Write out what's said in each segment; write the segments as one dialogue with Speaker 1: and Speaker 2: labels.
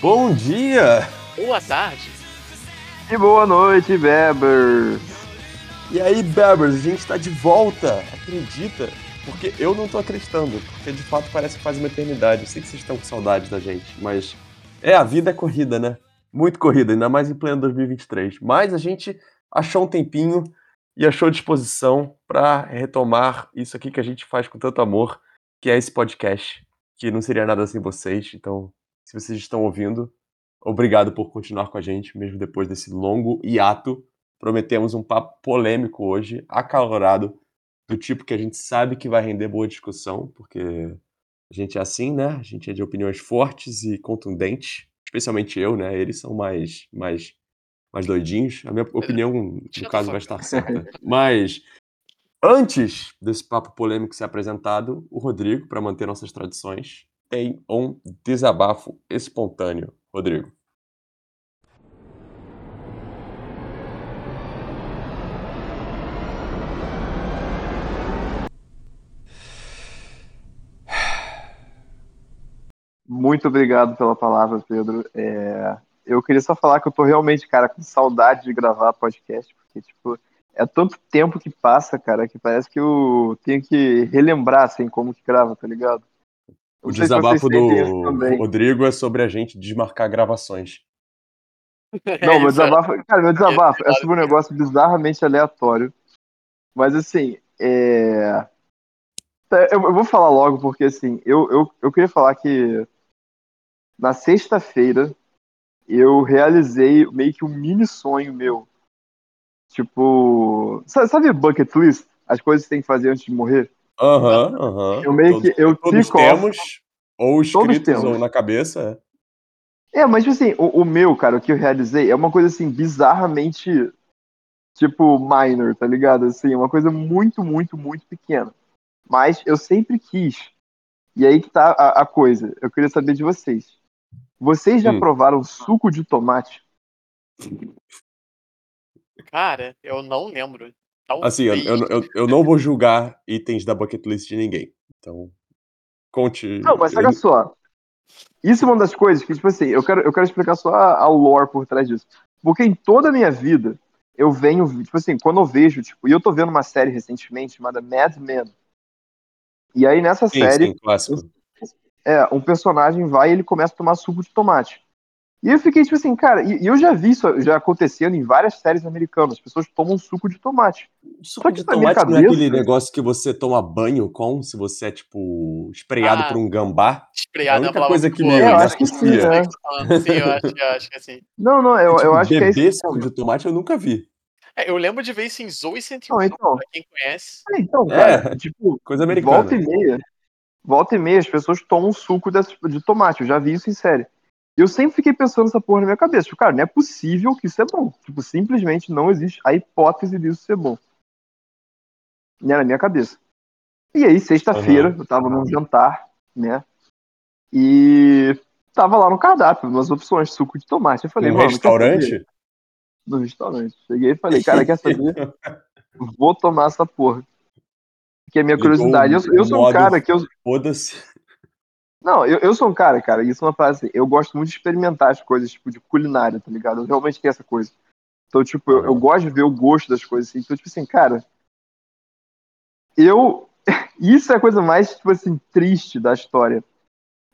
Speaker 1: Bom dia!
Speaker 2: Boa tarde!
Speaker 3: E boa noite, Bebers!
Speaker 1: E aí, Bebers, a gente tá de volta, acredita? Porque eu não tô acreditando, porque de fato parece que faz uma eternidade. Eu sei que vocês estão com saudade da gente, mas é, a vida é corrida, né? Muito corrida, ainda mais em pleno 2023. Mas a gente achou um tempinho e achou disposição para retomar isso aqui que a gente faz com tanto amor, que é esse podcast, que não seria nada sem vocês. Então, se vocês estão ouvindo, obrigado por continuar com a gente, mesmo depois desse longo hiato. Prometemos um papo polêmico hoje, acalorado, do tipo que a gente sabe que vai render boa discussão, porque a gente é assim, né? A gente é de opiniões fortes e contundentes, especialmente eu, né? Eles são mais, mais, mais doidinhos. A minha opinião, no caso, vai estar certa. Mas antes desse papo polêmico ser apresentado, o Rodrigo, para manter nossas tradições, tem um desabafo espontâneo. Rodrigo.
Speaker 3: Muito obrigado pela palavra, Pedro. É, eu queria só falar que eu tô realmente, cara, com saudade de gravar podcast, porque, tipo, é tanto tempo que passa, cara, que parece que eu tenho que relembrar, assim, como que grava, tá ligado?
Speaker 1: O desabafo do Rodrigo é sobre a gente desmarcar gravações.
Speaker 3: Não, meu desabafo, cara, meu desabafo é sobre um negócio bizarramente aleatório. Mas assim, é... eu, vou falar logo porque assim, eu, eu, eu queria falar que na sexta-feira eu realizei meio que um mini sonho meu. Tipo, sabe bucket list? As coisas que você tem que fazer antes de morrer?
Speaker 1: Aham, uhum, aham. Uhum.
Speaker 3: Eu meio que eu
Speaker 1: todos temos, off, ou escritos ou na cabeça.
Speaker 3: É, é mas tipo assim, o, o, meu, cara, o que eu realizei é uma coisa assim bizarramente tipo minor, tá ligado? Assim, uma coisa muito, muito, muito pequena. Mas eu sempre quis. E aí que tá a, a coisa. Eu queria saber de vocês. Vocês já hum. provaram suco de tomate?
Speaker 2: Cara, eu não lembro.
Speaker 1: Talvez. Assim, eu, eu, eu, eu, não vou julgar itens da bucket list de ninguém. Então, conte.
Speaker 3: Não, mas olha só. Isso é uma das coisas que, tipo assim, eu quero, eu quero explicar só a, a lore por trás disso. Porque em toda a minha vida, eu venho, tipo assim, quando eu vejo, tipo, e eu tô vendo uma série recentemente chamada Mad Men. E aí nessa sim, série. Sim, clássico. É, um personagem vai e ele começa a tomar suco de tomate. E eu fiquei tipo assim, cara, e, eu já vi isso já acontecendo em várias séries americanas. As pessoas tomam suco de tomate.
Speaker 1: Suco de tomate cabeça, não é aquele negócio que você toma banho com, se você é, tipo, espreado ah, por um gambá?
Speaker 2: Espreado
Speaker 1: é a única coisa que
Speaker 3: me
Speaker 1: é,
Speaker 3: eu acho que sim, né?
Speaker 2: Sim, eu acho, eu acho que é assim.
Speaker 3: Não, não, eu, tipo, eu acho que é
Speaker 1: esse. suco de tomate eu nunca vi.
Speaker 2: É, eu lembro de ver isso em Zoe 101, não, então, pra quem conhece.
Speaker 3: É, então, cara, é, tipo, coisa americana. Volta e meia, volta e meia, as pessoas tomam suco de, de tomate. Eu já vi isso em série eu sempre fiquei pensando essa porra na minha cabeça. Tipo, cara, não é possível que isso é bom. Tipo, simplesmente não existe a hipótese disso ser bom. Né, na minha cabeça. E aí, sexta-feira, uhum. eu tava num jantar, né? E tava lá no cardápio, umas opções, suco de tomate. Eu falei,
Speaker 1: no
Speaker 3: mano.
Speaker 1: restaurante?
Speaker 3: No restaurante. Cheguei e falei, cara, quer saber? Vou tomar essa porra. Que é a minha curiosidade. Eu, eu sou um cara que eu.
Speaker 1: Foda-se.
Speaker 3: Não, eu, eu sou um cara, cara, isso é uma frase assim, eu gosto muito de experimentar as coisas, tipo, de culinária, tá ligado? Eu realmente tenho essa coisa. Então, tipo, eu, eu gosto de ver o gosto das coisas, assim. Então, tipo assim, cara, eu... Isso é a coisa mais, tipo assim, triste da história.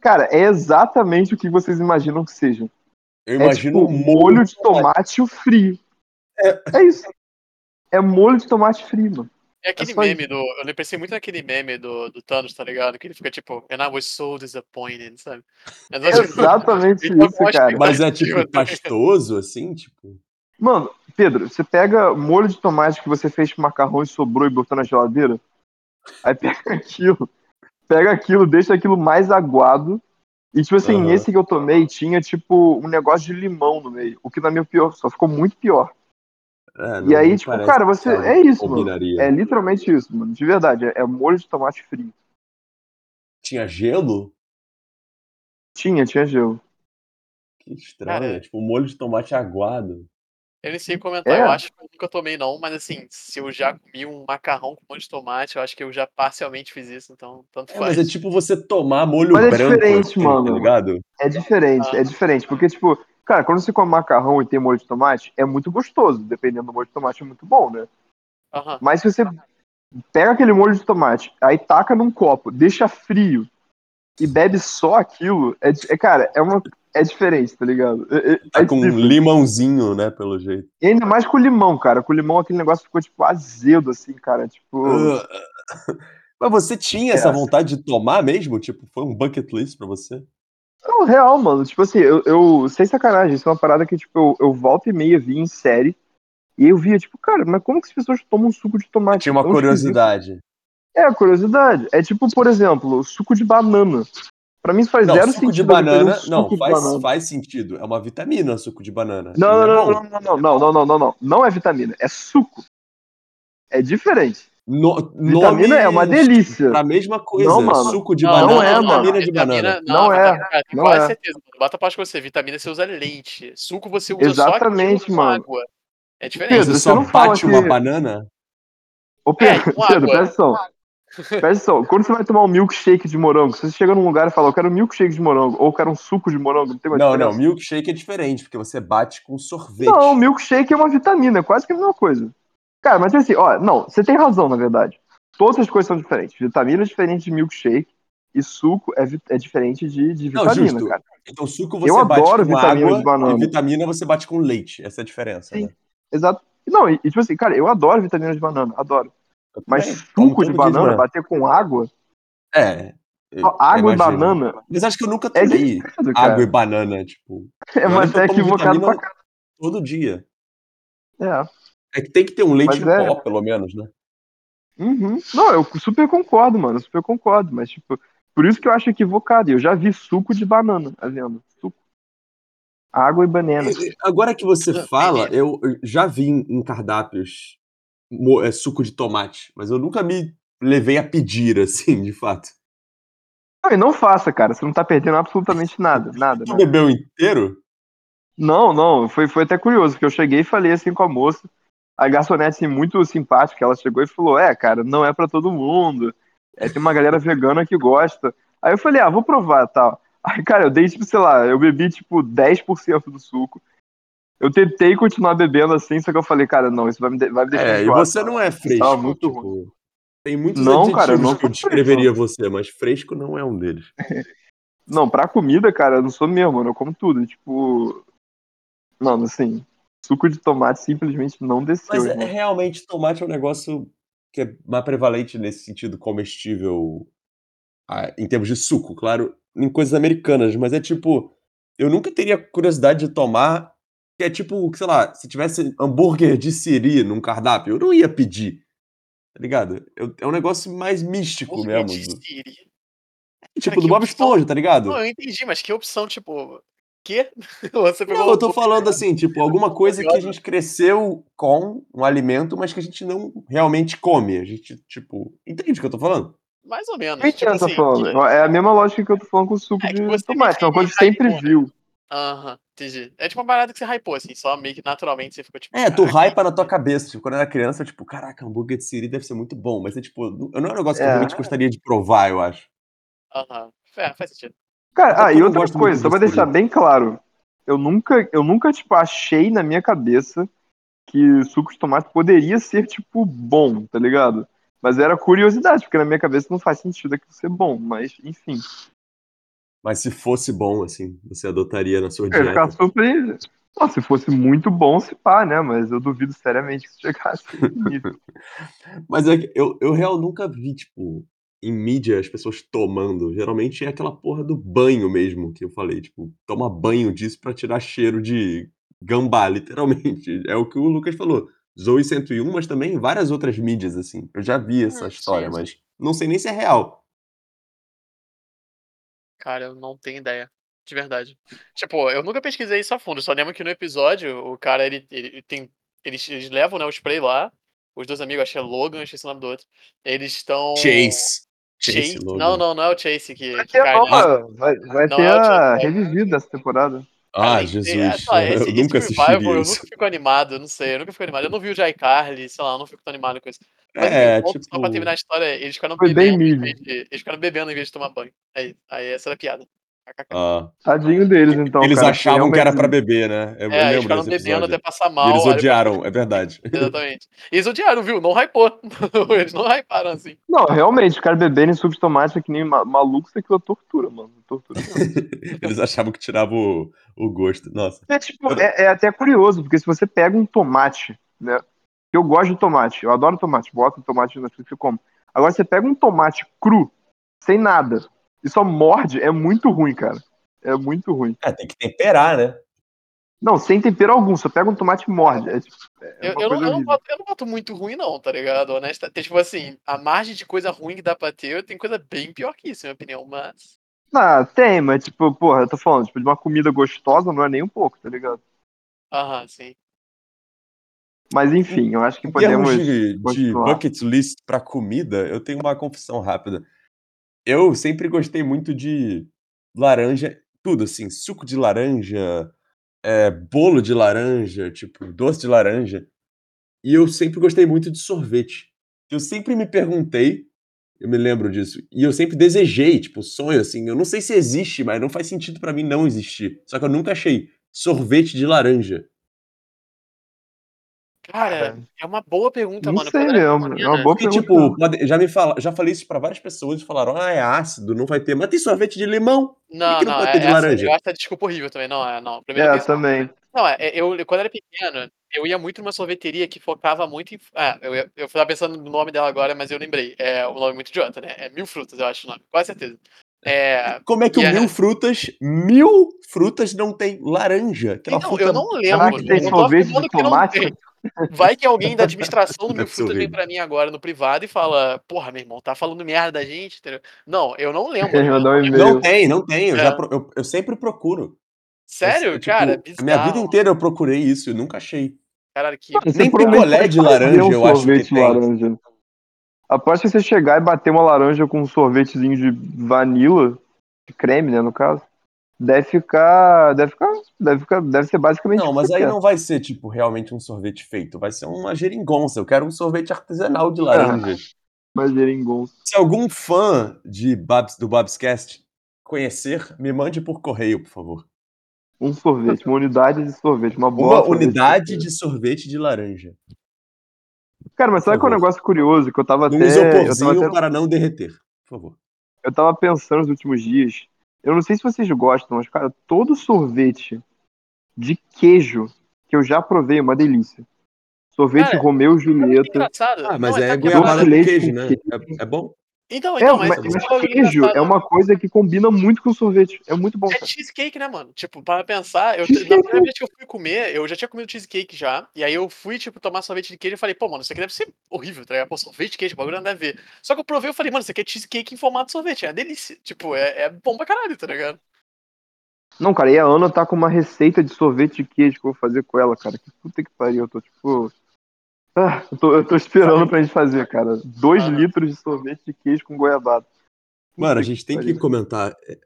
Speaker 3: Cara, é exatamente o que vocês imaginam que seja.
Speaker 1: Eu imagino
Speaker 3: é, tipo, molho de tomate frio. É. é isso. É molho de tomate frio, mano.
Speaker 2: É aquele é meme do. Eu pensei muito naquele meme do, do Thanos, tá ligado? Que ele fica tipo, and I was so disappointed, sabe?
Speaker 3: É exatamente isso, cara.
Speaker 1: Mas é tipo pastoso, assim, tipo.
Speaker 3: Mano, Pedro, você pega molho de tomate que você fez com macarrão e sobrou e botou na geladeira. Aí pega aquilo, pega aquilo, deixa aquilo mais aguado. E, tipo assim, uhum. esse que eu tomei tinha, tipo, um negócio de limão no meio. O que na minha pior, só ficou muito pior. É, e aí, tipo, cara, você. É isso, mano. É literalmente isso, mano. De verdade. É, é molho de tomate frio.
Speaker 1: Tinha gelo?
Speaker 3: Tinha, tinha gelo.
Speaker 1: Que estranho. Cara, tipo, molho de tomate aguado.
Speaker 2: Eu nem sei comentar,
Speaker 3: É.
Speaker 2: eu acho que eu nunca tomei não, mas assim, se eu já comi um macarrão com molho de tomate, eu acho que eu já parcialmente fiz isso, então tanto
Speaker 1: É,
Speaker 2: faz.
Speaker 1: mas é tipo você tomar molho
Speaker 3: Mas é
Speaker 1: branco,
Speaker 3: diferente,
Speaker 1: assim,
Speaker 3: mano.
Speaker 1: tá ligado?
Speaker 3: É diferente,
Speaker 2: Ah.
Speaker 3: é diferente. Porque, tipo, cara, quando você come macarrão e tem molho de tomate, é muito gostoso. Dependendo do molho de tomate, é muito bom, né?
Speaker 2: Aham.
Speaker 3: Mas se você pega aquele molho de tomate, aí taca num copo, deixa frio e bebe só aquilo, é, é, cara, é uma. É diferente, tá ligado? É, é-
Speaker 1: Tá
Speaker 3: é
Speaker 1: com um limãozinho, né, pelo jeito.
Speaker 3: E ainda mais com limão, cara. Com limão aquele negócio ficou, tipo, azedo, assim, cara. Tipo.
Speaker 1: Mas você tinha essa
Speaker 3: É.
Speaker 1: vontade de tomar mesmo? Tipo, foi um bucket list pra você?
Speaker 3: Não, real, mano. Tipo assim, eu, eu. Sem sacanagem, isso é uma parada que, tipo, eu, eu volta e meia vi em série. E eu via, tipo, cara, mas como que as pessoas tomam suco de tomate?
Speaker 1: Tinha uma
Speaker 3: Tão esquisito.
Speaker 1: curiosidade.
Speaker 3: É, a curiosidade. É tipo, por exemplo, suco de banana. Pra mim faz
Speaker 1: Não,
Speaker 3: zero
Speaker 1: suco de
Speaker 3: sentido. um
Speaker 1: banana.
Speaker 3: suco
Speaker 1: Não,
Speaker 3: de
Speaker 1: faz,
Speaker 3: banana.
Speaker 1: faz sentido. É uma vitamina, suco de banana.
Speaker 3: Não, não,
Speaker 1: é
Speaker 3: não, não, não, não, não, não, não, não, não. Não é vitamina, é suco. É diferente.
Speaker 1: No,
Speaker 3: Vitamina
Speaker 1: nome
Speaker 3: é uma delícia.
Speaker 1: Pra mesma coisa.
Speaker 3: Não, mano.
Speaker 1: Suco de
Speaker 2: Não,
Speaker 1: banana
Speaker 3: não é,
Speaker 1: vitamina
Speaker 3: mano.
Speaker 1: de banana.
Speaker 2: Não,
Speaker 3: Não é,
Speaker 2: vitamina- cara,
Speaker 3: não
Speaker 2: quase
Speaker 3: é.
Speaker 2: certeza. mano. Bota parte com você. Vitamina você usa leite. Suco você usa
Speaker 3: Exatamente,
Speaker 2: só
Speaker 3: mano.
Speaker 2: água. É diferente.
Speaker 3: Pedro,
Speaker 1: Você
Speaker 3: você
Speaker 1: só
Speaker 3: não
Speaker 1: bate
Speaker 3: que-
Speaker 1: uma banana?
Speaker 3: Ô,
Speaker 2: É,
Speaker 3: Pedro,
Speaker 2: com
Speaker 3: Pedro
Speaker 2: água.
Speaker 3: presta atenção. Presta atenção. Quando você vai tomar um milkshake de morango, se você chega num lugar e fala, eu quero um milkshake de morango, ou eu quero um suco de morango, não tem uma
Speaker 1: Não, não. Milkshake é diferente, porque você bate com sorvete.
Speaker 3: Não, milkshake é uma vitamina, é quase que a mesma coisa. Cara, mas assim, ó, não, você tem razão, na verdade. Todas as coisas são diferentes. Vitamina é diferente de milkshake e suco é, é diferente de, de
Speaker 1: Não,
Speaker 3: vitamina,
Speaker 1: justo.
Speaker 3: cara.
Speaker 1: Então, suco você
Speaker 3: Eu
Speaker 1: bate
Speaker 3: adoro
Speaker 1: com
Speaker 3: vitamina
Speaker 1: água
Speaker 3: de banana.
Speaker 1: e vitamina você bate com leite. Essa é a diferença,
Speaker 3: Sim.
Speaker 1: né?
Speaker 3: Exato. Não, e, tipo assim, cara, eu adoro vitamina de banana, adoro. Mas suco de banana, bater com água,
Speaker 1: É.
Speaker 3: água e banana,
Speaker 1: Mas acho que eu nunca
Speaker 3: é
Speaker 1: tomei
Speaker 3: cara.
Speaker 1: água e banana, tipo,
Speaker 3: É, mas é equivocado pra caralho.
Speaker 1: todo dia.
Speaker 3: É.
Speaker 1: É que tem que ter um leite
Speaker 3: Mas
Speaker 1: em
Speaker 3: é.
Speaker 1: pó, pelo menos, né?
Speaker 3: Uhum. Não, eu super concordo, mano. eu Super concordo. Mas, tipo, por isso que eu acho equivocado. Eu já vi suco de banana à venda. Suco. Água e banana.
Speaker 1: Agora que você fala, eu já vi em cardápios é, suco de tomate, mas eu nunca me levei a pedir, assim, de fato.
Speaker 3: Não, e não faça, cara. Você não tá perdendo absolutamente nada. Nada, nada.
Speaker 1: bebeu inteiro?
Speaker 3: Não, não. Foi, foi até curioso, porque eu cheguei e falei assim com a moça. A garçonete, assim, muito simpática, ela chegou e falou: É, cara, não é pra todo mundo. É, tem uma galera vegana que gosta. Aí eu falei: Ah, vou provar tal. Aí, cara, eu dei, tipo, sei lá, eu bebi, tipo, 10% do suco. Eu tentei continuar bebendo assim, só que eu falei, cara, não, isso vai me, de- vai me deixar
Speaker 1: É, e
Speaker 3: enjoado,
Speaker 1: você
Speaker 3: cara.
Speaker 1: não é
Speaker 3: Tava
Speaker 1: fresco,
Speaker 3: muito
Speaker 1: tipo, tem muitos
Speaker 3: Não, cara, eu não
Speaker 1: que eu descreveria você, mas fresco não é um deles.
Speaker 3: Não, pra comida, cara, eu não sou mesmo, mano. Eu como tudo. Tipo. Mano, assim, suco de tomate simplesmente não desceu,
Speaker 1: Mas é,
Speaker 3: irmão.
Speaker 1: realmente tomate é um negócio que é mais prevalente nesse sentido comestível ah, em termos de suco, claro, em coisas americanas, mas é tipo, eu nunca teria curiosidade de tomar, que é tipo, sei lá, se tivesse hambúrguer de siri num cardápio, eu não ia pedir, tá ligado? Eu- é um negócio mais místico
Speaker 2: Hambúrguer
Speaker 1: mesmo.
Speaker 2: de
Speaker 1: do-
Speaker 2: Siri.
Speaker 1: tipo,
Speaker 2: que
Speaker 1: do Bob
Speaker 2: opção.
Speaker 1: Esponja, tá ligado?
Speaker 2: Não, eu entendi, mas que opção, tipo. Quê? Você pegou
Speaker 1: Não, eu tô falando assim, tipo, alguma coisa que a gente cresceu com um alimento, mas que a gente não realmente come. A gente, tipo, entende o que eu tô falando?
Speaker 2: Mais ou menos. Tipo assim,
Speaker 3: falando.
Speaker 2: que-
Speaker 3: É a mesma lógica que eu tô falando com o suco
Speaker 2: É
Speaker 3: de tomate. É uma coisa que sempre
Speaker 2: hypou, né?
Speaker 3: viu.
Speaker 2: Aham, entendi. É tipo uma parada que você hypou, assim, só meio que naturalmente você ficou tipo.
Speaker 1: É, tu
Speaker 2: "Caraca,
Speaker 1: hypa na tua cabeça. Tipo, quando eu era criança, eu, tipo, caraca, hambúrguer de Siri deve ser muito bom. Mas é tipo, eu não é um negócio que eu
Speaker 3: É.
Speaker 1: realmente gostaria de provar, eu acho.
Speaker 2: Aham. É, faz sentido.
Speaker 3: Cara,
Speaker 1: Até
Speaker 3: ah, e outra coisa, só pra deixar bem claro. Eu nunca, eu nunca, tipo, achei na minha cabeça que suco de tomate poderia ser, tipo, bom, tá ligado? Mas era curiosidade, porque na minha cabeça não faz sentido aquilo ser bom. Mas, enfim.
Speaker 1: Mas se fosse bom, assim, você adotaria na sua
Speaker 3: Eu ia ficar
Speaker 1: dieta.
Speaker 3: surpreso. Não, se fosse muito bom, se pá, né? Mas eu duvido seriamente que isso chegasse.
Speaker 1: Mas é que eu, eu real nunca vi, tipo, em mídia as pessoas tomando. Geralmente é aquela porra do banho mesmo que eu falei. Tipo, toma banho disso pra tirar cheiro de gambá, literalmente. É o que o Lucas falou. Zoe 101, mas também várias outras mídias, assim. Eu já vi essa
Speaker 2: Hum,
Speaker 1: história,
Speaker 2: sim,
Speaker 1: mas não sei nem se é real.
Speaker 2: Cara, eu não tenho ideia. De verdade. Tipo, eu nunca pesquisei isso a fundo. Só lembro que no episódio, o cara, ele, ele tem. Eles, eles levam, né, o spray lá. Os dois amigos, acho que é Logan, esqueci o nome do outro. Eles estão.
Speaker 1: Chase.
Speaker 2: Chase. Não, não, não é o Chase que,
Speaker 3: Vai
Speaker 2: que
Speaker 3: ter nova, vai, vai ter
Speaker 2: é
Speaker 3: a revivida dessa temporada.
Speaker 1: Ah,
Speaker 2: que
Speaker 1: Jesus.
Speaker 2: esse,
Speaker 1: eu
Speaker 2: esse
Speaker 1: nunca assistiria
Speaker 2: eu nunca fico animado, eu não sei, eu nunca fico animado. Eu não vi o Jai Carly, sei lá, eu não fico tão animado com isso. Mas
Speaker 1: É, tipo.
Speaker 2: só pra terminar a história, eles ficaram
Speaker 3: Foi
Speaker 2: bebendo em
Speaker 3: mídia.
Speaker 2: vez de, eles ficaram bebendo em vez de tomar banho. Aí, aí essa era a piada.
Speaker 1: Ah,
Speaker 3: Tadinho deles, então.
Speaker 1: eles
Speaker 3: cara,
Speaker 1: achavam que era pra
Speaker 3: realmente-
Speaker 1: beber, né? Eu, eu
Speaker 2: É, eles ficaram bebendo até passar
Speaker 1: E
Speaker 2: mal.
Speaker 1: eles
Speaker 2: aí depois-
Speaker 1: odiaram, é verdade.
Speaker 2: Exatamente. E eles odiaram, viu? Não hypou. eles não hyparam assim.
Speaker 3: Não, realmente, os caras beberem suco de tomate é que nem ma- maluco, isso aqui é tortura, mano. Tortura.
Speaker 1: Eles achavam que tirava o, o gosto. Nossa.
Speaker 3: É, tipo, é, é até curioso, porque se você pega um tomate, né? Eu gosto de tomate, eu adoro tomate, boto tomate na frente e como. Agora você pega um tomate cru, sem nada, e só morde, é muito ruim, cara. É muito ruim.
Speaker 1: É, tem que temperar, né?
Speaker 3: Não, sem tempero algum, só pega um tomate e morde. É, tipo, é
Speaker 2: Eu, eu, não, eu, não boto, eu não boto muito ruim, não, tá ligado? Honesta. Tem, tipo assim, a margem de coisa ruim que dá pra ter, tem coisa bem pior que isso, na minha opinião, mas.
Speaker 3: Ah, tem, mas tipo, porra, eu tô falando, tipo, de uma comida gostosa não é nem um pouco, tá ligado?
Speaker 2: Aham, sim.
Speaker 3: Mas enfim, eu acho que
Speaker 1: Em termos
Speaker 3: podemos.
Speaker 1: de, de
Speaker 3: continuar.
Speaker 1: bucket list pra comida, eu tenho uma confissão rápida. Eu sempre gostei muito de laranja, tudo assim, suco de laranja, é, bolo de laranja, tipo, doce de laranja. E eu sempre gostei muito de sorvete. Eu sempre me perguntei, eu me lembro disso, e eu sempre desejei, tipo, sonho assim, eu não sei se existe, mas não faz sentido pra mim não existir. Só que eu nunca achei sorvete de laranja.
Speaker 2: Cara, é uma boa pergunta,
Speaker 3: Não
Speaker 2: mano.
Speaker 3: sei é
Speaker 2: pequena-
Speaker 3: uma boa
Speaker 1: Porque,
Speaker 3: pergunta.
Speaker 1: tipo, já me fala, já falei isso pra várias pessoas e falaram, ah, é ácido, não vai ter. Mas tem sorvete de limão.
Speaker 2: Não,
Speaker 1: que não
Speaker 2: não,
Speaker 1: pode
Speaker 2: é,
Speaker 1: ter de
Speaker 2: essa-
Speaker 1: laranja?
Speaker 2: eu acho essa desculpa horrível também. Não, é, não. Primeiro
Speaker 3: É,
Speaker 2: que isso-
Speaker 3: também.
Speaker 2: Não, é, eu, quando era pequeno, eu ia muito numa sorveteria que focava muito em. Ah, eu, ia- eu tava pensando no nome dela agora, mas eu lembrei. É o nome muito idiota, né? É Mil Frutas, eu acho o nome, quase certeza. É,
Speaker 1: Como é que o
Speaker 2: é-
Speaker 1: mil frutas, mil frutas não tem laranja? Que é
Speaker 2: então,
Speaker 1: fruta
Speaker 2: eu não
Speaker 3: Será
Speaker 2: lembro.
Speaker 3: que tem
Speaker 2: eu não tô
Speaker 3: sorvete de
Speaker 2: que não
Speaker 3: tomate?
Speaker 2: Vai que alguém da administração do
Speaker 1: ser
Speaker 2: Frutas vem pra mim agora no privado e fala: Porra, meu irmão, tá falando merda da gente, entendeu? Não, eu não lembro.
Speaker 3: Um?
Speaker 1: Não tem, não tem. Eu,
Speaker 2: É.
Speaker 1: já pro- eu, eu sempre procuro.
Speaker 2: Sério,
Speaker 1: Eu, tipo,
Speaker 2: cara?
Speaker 1: A minha vida
Speaker 2: Bizarro.
Speaker 1: inteira eu procurei isso e nunca achei.
Speaker 2: Caralho, que.
Speaker 3: Você
Speaker 1: Nem picolé de laranja
Speaker 3: um
Speaker 1: eu acho que tem.
Speaker 3: laranja. Após que você chegar e bater uma laranja com um sorvetezinho de vanilla, de creme, né, no caso, deve ficar, deve ficar, deve ficar, deve ser basicamente
Speaker 1: Não,
Speaker 3: que
Speaker 1: mas aí
Speaker 3: quer.
Speaker 1: não vai ser, tipo, realmente um sorvete feito. Vai ser uma geringonça. Eu quero um sorvete artesanal de laranja.
Speaker 3: Mas geringonça.
Speaker 1: Se algum fã de Babs, do Babscast conhecer, me mande por correio, por favor.
Speaker 3: Um sorvete, uma unidade de sorvete, uma bola
Speaker 1: Uma
Speaker 3: sorvete.
Speaker 1: unidade de sorvete de laranja.
Speaker 3: Cara, mas sabe qual é um negócio curioso que eu tava
Speaker 1: Num
Speaker 3: até, eu tava
Speaker 1: isoporzinho
Speaker 3: até
Speaker 1: para não derreter, por favor.
Speaker 3: eu tava pensando nos últimos dias. Eu não sei se vocês gostam, mas, cara, todo sorvete de queijo que eu já provei é uma delícia. Sorvete
Speaker 2: Cara,
Speaker 3: Romeu e
Speaker 2: é
Speaker 3: Julieta.
Speaker 2: engraçado?
Speaker 1: Ah, mas
Speaker 2: Não,
Speaker 1: é
Speaker 2: que
Speaker 1: goiabada
Speaker 3: leite
Speaker 1: queijo,
Speaker 3: com
Speaker 1: né? É, é bom?
Speaker 2: Então,
Speaker 3: É,
Speaker 2: então, mas,
Speaker 3: mas,
Speaker 2: é
Speaker 3: queijo é uma coisa que combina muito com sorvete. É muito bom,
Speaker 2: É
Speaker 3: cara.
Speaker 2: cheesecake, né, mano? Tipo, para pensar, eu, na primeira vez que eu fui comer, eu já tinha comido cheesecake já, e aí eu fui, tipo, tomar sorvete de queijo e falei, pô, mano, isso aqui deve ser horrível, tá ligado? Pô, sorvete de queijo, o bagulho não deve ver. Só que eu provei e falei, mano, isso aqui é cheesecake em formato de sorvete, é delícia. Tipo, é, é bom pra caralho, tá ligado?
Speaker 3: Não, cara, e a Ana tá com uma receita de sorvete de queijo que eu vou fazer com ela, cara. Que puta que pariu, eu tô tipo. Ah, eu, tô, eu tô esperando pra gente fazer, cara. Dois
Speaker 2: Ah.
Speaker 3: litros de sorvete de queijo com goiabada.
Speaker 1: Mano, a gente tem que comentar. é,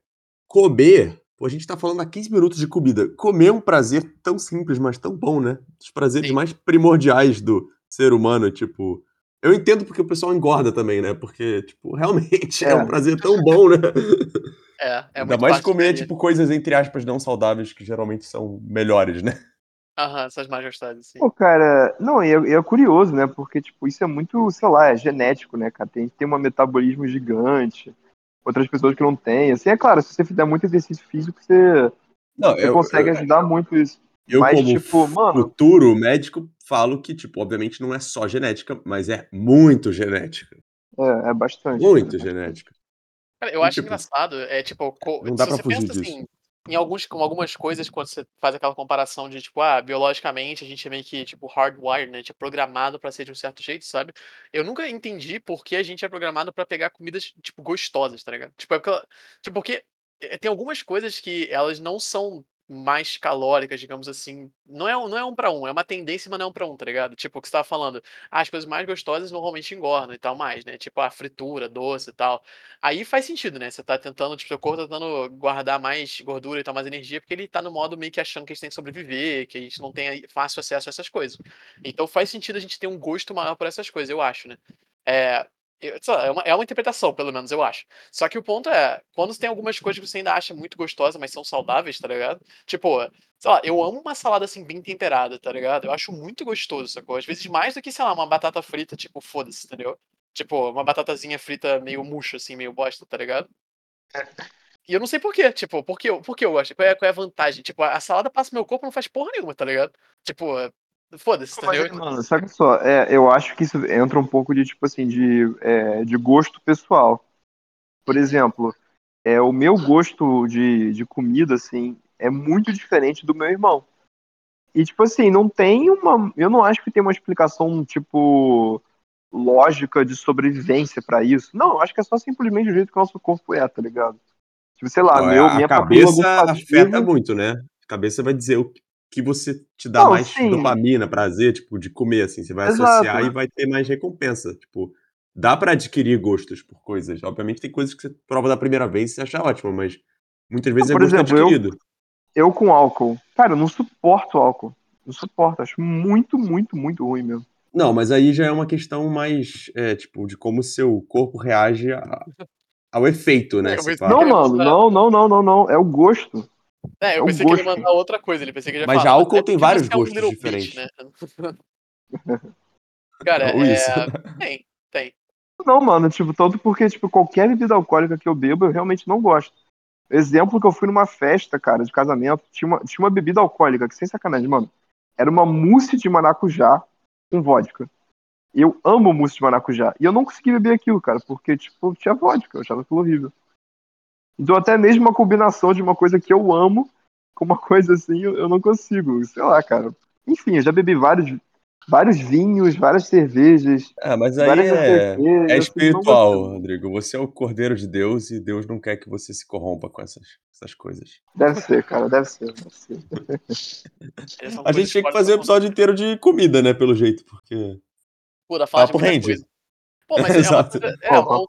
Speaker 1: Comer, pô, a gente tá falando há 15 minutos de comida. Comer é um prazer tão simples, mas tão bom, né? Dos prazeres
Speaker 2: Sim.
Speaker 1: mais primordiais do ser humano, tipo. Eu entendo porque o pessoal engorda também, né? Porque, tipo, realmente é,
Speaker 3: É.
Speaker 1: um prazer tão bom, né?
Speaker 2: É, é
Speaker 1: Ainda
Speaker 2: muito
Speaker 1: mais comer, tipo, coisas, entre aspas, não saudáveis, que geralmente são melhores, né?
Speaker 2: Aham, gostadas, sim.
Speaker 3: Pô, cara, não, e é, é curioso, né? Porque, tipo, isso é muito, sei lá, é genético, né, cara? Tem, tem um metabolismo gigante, outras pessoas que não têm. Assim, é claro, se você fizer muito exercício físico, você,
Speaker 1: Não,
Speaker 3: você
Speaker 1: eu,
Speaker 3: consegue
Speaker 1: eu,
Speaker 3: ajudar muito isso.
Speaker 1: eu
Speaker 3: Mas,
Speaker 1: como
Speaker 3: tipo, mano,
Speaker 1: futuro médico, falo que, tipo, obviamente não é só genética, mas é muito genética.
Speaker 3: é, é bastante.
Speaker 1: Muito
Speaker 3: cara.
Speaker 1: genética.
Speaker 2: Cara, eu
Speaker 1: E,
Speaker 2: acho
Speaker 1: tipo,
Speaker 2: engraçado, é tipo,
Speaker 1: não dá
Speaker 2: se
Speaker 1: pra
Speaker 2: você
Speaker 1: fugir
Speaker 2: pensa
Speaker 1: disso.
Speaker 2: assim, em alguns, com algumas coisas, quando você faz aquela comparação de, tipo, ah, biologicamente a gente é meio que, tipo, hardwired, né? A gente é programado pra ser de um certo jeito, sabe? Eu nunca entendi por que a gente é programado pra pegar comidas, tipo, gostosas, tá ligado? Tipo, é porque, tipo, porque eh, tem algumas coisas que elas não são mais calóricas, digamos assim. Não é, um- não é um pra um, é uma tendência, mas não é um pra um, tá ligado? Tipo, o que você tava falando. ah, as coisas mais gostosas normalmente engordam e tal mais, né? Tipo, a fritura, doce e tal. Aí faz sentido, né? Você tá tentando, tipo, seu corpo tá tentando guardar mais gordura e tal, mais energia, porque ele tá no modo meio que achando que a gente tem que sobreviver, que a gente não tem fácil acesso a essas coisas. Então faz sentido a gente ter um gosto maior por essas coisas, eu acho, né? É, é, uma, é uma interpretação, pelo menos, eu acho. Só que o ponto é, quando tem algumas coisas que você ainda acha muito gostosas, mas são saudáveis, tá ligado? Tipo, sei lá, eu amo uma salada assim bem temperada, tá ligado? Eu acho muito gostoso, sacou? Às vezes mais do que, sei lá, uma batata frita, tipo, foda-se, entendeu? Tipo, uma batatazinha frita meio murcha, assim, meio bosta, tá ligado? E eu não sei por quê, tipo, por que, eu- por que eu gosto? Qual é, qual é a vantagem? Tipo, a salada passa no meu corpo e não faz porra nenhuma, tá ligado? Tipo, foda-se, entendeu?
Speaker 3: mano, sabe só, é, eu acho que isso entra um pouco de, tipo assim, de, é, de gosto pessoal. Por exemplo, é, o meu gosto de, de comida, assim, é muito diferente do meu irmão. E, tipo assim, não tem uma. Eu não acho que tem uma explicação, tipo, lógica de sobrevivência pra isso. Não, eu acho que é só simplesmente o jeito que o nosso corpo é, tá ligado? Tipo, sei lá,
Speaker 1: Não, é,
Speaker 3: meu,
Speaker 1: a
Speaker 3: minha
Speaker 1: cabeça afeta muito, né? A cabeça vai dizer o que você te dá
Speaker 3: Não,
Speaker 1: mais
Speaker 3: sim.
Speaker 1: dopamina, prazer, tipo, de comer, assim. Você vai
Speaker 3: Exato.
Speaker 1: associar e vai ter mais recompensa. Tipo, dá pra adquirir gostos por coisas. Obviamente tem coisas que você prova da primeira vez e você acha ótimo, mas muitas vezes é
Speaker 3: por
Speaker 1: gosto
Speaker 3: exemplo, eu-
Speaker 1: adquirido.
Speaker 3: Eu com álcool. Cara, eu não suporto álcool. Não suporto. Acho muito, muito, muito ruim mesmo.
Speaker 1: Não, mas aí já é uma questão mais, é, tipo, de como o seu corpo reage a- ao efeito, né?
Speaker 3: Não, mano, não, não, não, não, não. É o gosto.
Speaker 2: É,
Speaker 3: É
Speaker 2: eu
Speaker 3: o
Speaker 2: pensei que ele ia
Speaker 3: gosto.
Speaker 2: mandar outra coisa, ele pensei que ele ia
Speaker 1: Mas
Speaker 2: falar.
Speaker 1: já álcool
Speaker 2: é
Speaker 1: tem vários
Speaker 2: você é um
Speaker 1: gostos diferentes.
Speaker 2: né? Cara, é... Tem, tem.
Speaker 3: Não, mano, tipo, tanto porque, tipo, qualquer bebida alcoólica que eu bebo, eu realmente não gosto. Exemplo que eu fui numa festa, cara, de casamento, tinha uma, tinha uma bebida alcoólica, que sem sacanagem, mano, era uma mousse de maracujá com vodka. Eu amo mousse de maracujá. E eu não consegui beber aquilo, cara, porque, tipo, tinha vodka, eu achava aquilo horrível. Então até mesmo uma combinação de uma coisa que eu amo com uma coisa assim, eu, eu não consigo. Sei lá, cara. Enfim, eu já bebi vários, vários vinhos, várias cervejas,
Speaker 1: É, mas aí é, é
Speaker 3: não
Speaker 1: espiritual,
Speaker 3: gostando.
Speaker 1: Rodrigo. Você é o Cordeiro de Deus e Deus não quer que você se corrompa com essas, essas coisas.
Speaker 3: Deve ser, cara, deve ser, deve ser.
Speaker 1: A gente tinha que fazer o
Speaker 2: do
Speaker 1: episódio inteiro de comida, né? Pelo jeito, porque.
Speaker 2: Falar de
Speaker 1: Papo rende.
Speaker 2: Pô, mas é uma
Speaker 1: Exato.
Speaker 2: coisa. É,
Speaker 3: Pô,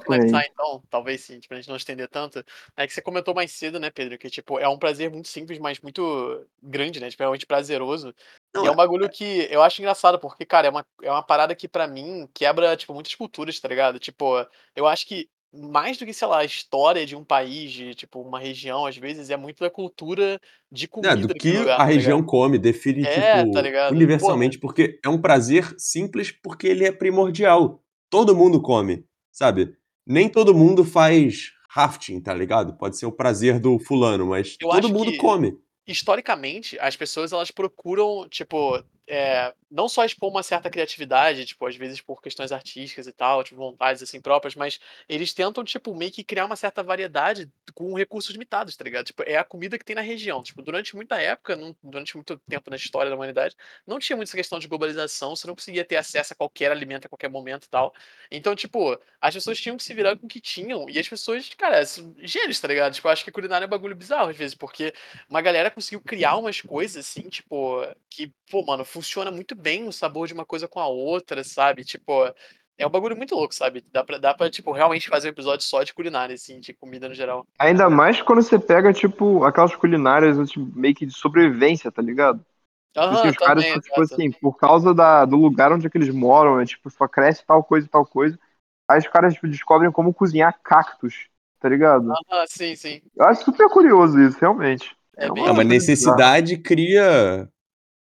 Speaker 2: finalizar
Speaker 3: rende.
Speaker 2: então, talvez sim, pra gente não estender tanto. É que você comentou mais cedo, né, Pedro? Que, tipo, é um prazer muito simples, mas muito grande, né? Tipo, é realmente prazeroso.
Speaker 1: Não,
Speaker 2: e é um
Speaker 1: é-
Speaker 2: bagulho que eu acho engraçado, porque, cara, é uma, é uma parada que pra mim quebra, tipo, muitas culturas, tá ligado? Tipo, eu acho que mais do que, sei lá, a história de um país, de, tipo, uma região, às vezes, é muito da cultura de
Speaker 1: É,
Speaker 2: comida
Speaker 1: do
Speaker 2: daquele
Speaker 1: que
Speaker 2: lugar,
Speaker 1: a
Speaker 2: tá
Speaker 1: região
Speaker 2: ligado?
Speaker 1: come define,
Speaker 2: É, tá
Speaker 1: tipo,
Speaker 2: ligado?
Speaker 1: universalmente, porque é um prazer simples porque ele é primordial. Todo mundo come, sabe? Nem todo mundo faz rafting, tá ligado? Pode ser o prazer do fulano, mas
Speaker 2: Eu
Speaker 1: todo mundo
Speaker 2: que
Speaker 1: come.
Speaker 2: historicamente, as pessoas elas procuram, tipo, eh, não só expor uma certa criatividade, tipo, às vezes por questões artísticas e tal, tipo, vontades assim próprias, mas eles tentam, tipo, meio que criar uma certa variedade com recursos limitados, tá ligado? Tipo, é a comida que tem na região. Tipo, durante muita época, não- durante muito tempo na história da humanidade, não tinha muita questão de globalização, você não conseguia ter acesso a qualquer alimento a qualquer momento e tal. Então, tipo, as pessoas tinham que se virar com o que tinham, e as pessoas, cara, gênios, tá ligado? Tipo, eu acho que culinária é um bagulho bizarro às vezes, porque uma galera conseguiu criar umas coisas assim, tipo, que, pô, mano, funciona muito bem o sabor de uma coisa com a outra, sabe? Tipo, é um bagulho muito louco, sabe? Dá pra, dá pra tipo, realmente fazer um episódio só de culinária, assim, de comida no geral.
Speaker 3: Ainda mais quando você pega, tipo, aquelas culinárias tipo, meio que de sobrevivência, tá ligado? Tipo assim,
Speaker 2: Aham,
Speaker 3: os caras,
Speaker 2: também,
Speaker 3: tipo assim, por causa da, do lugar onde é que eles moram, é, tipo, só cresce tal coisa e tal coisa. Aí os caras tipo, descobrem como cozinhar cactos, tá ligado?
Speaker 2: Aham, sim, sim.
Speaker 3: Eu acho super curioso isso, realmente.
Speaker 2: É bem
Speaker 1: É uma
Speaker 2: louco.
Speaker 1: necessidade cria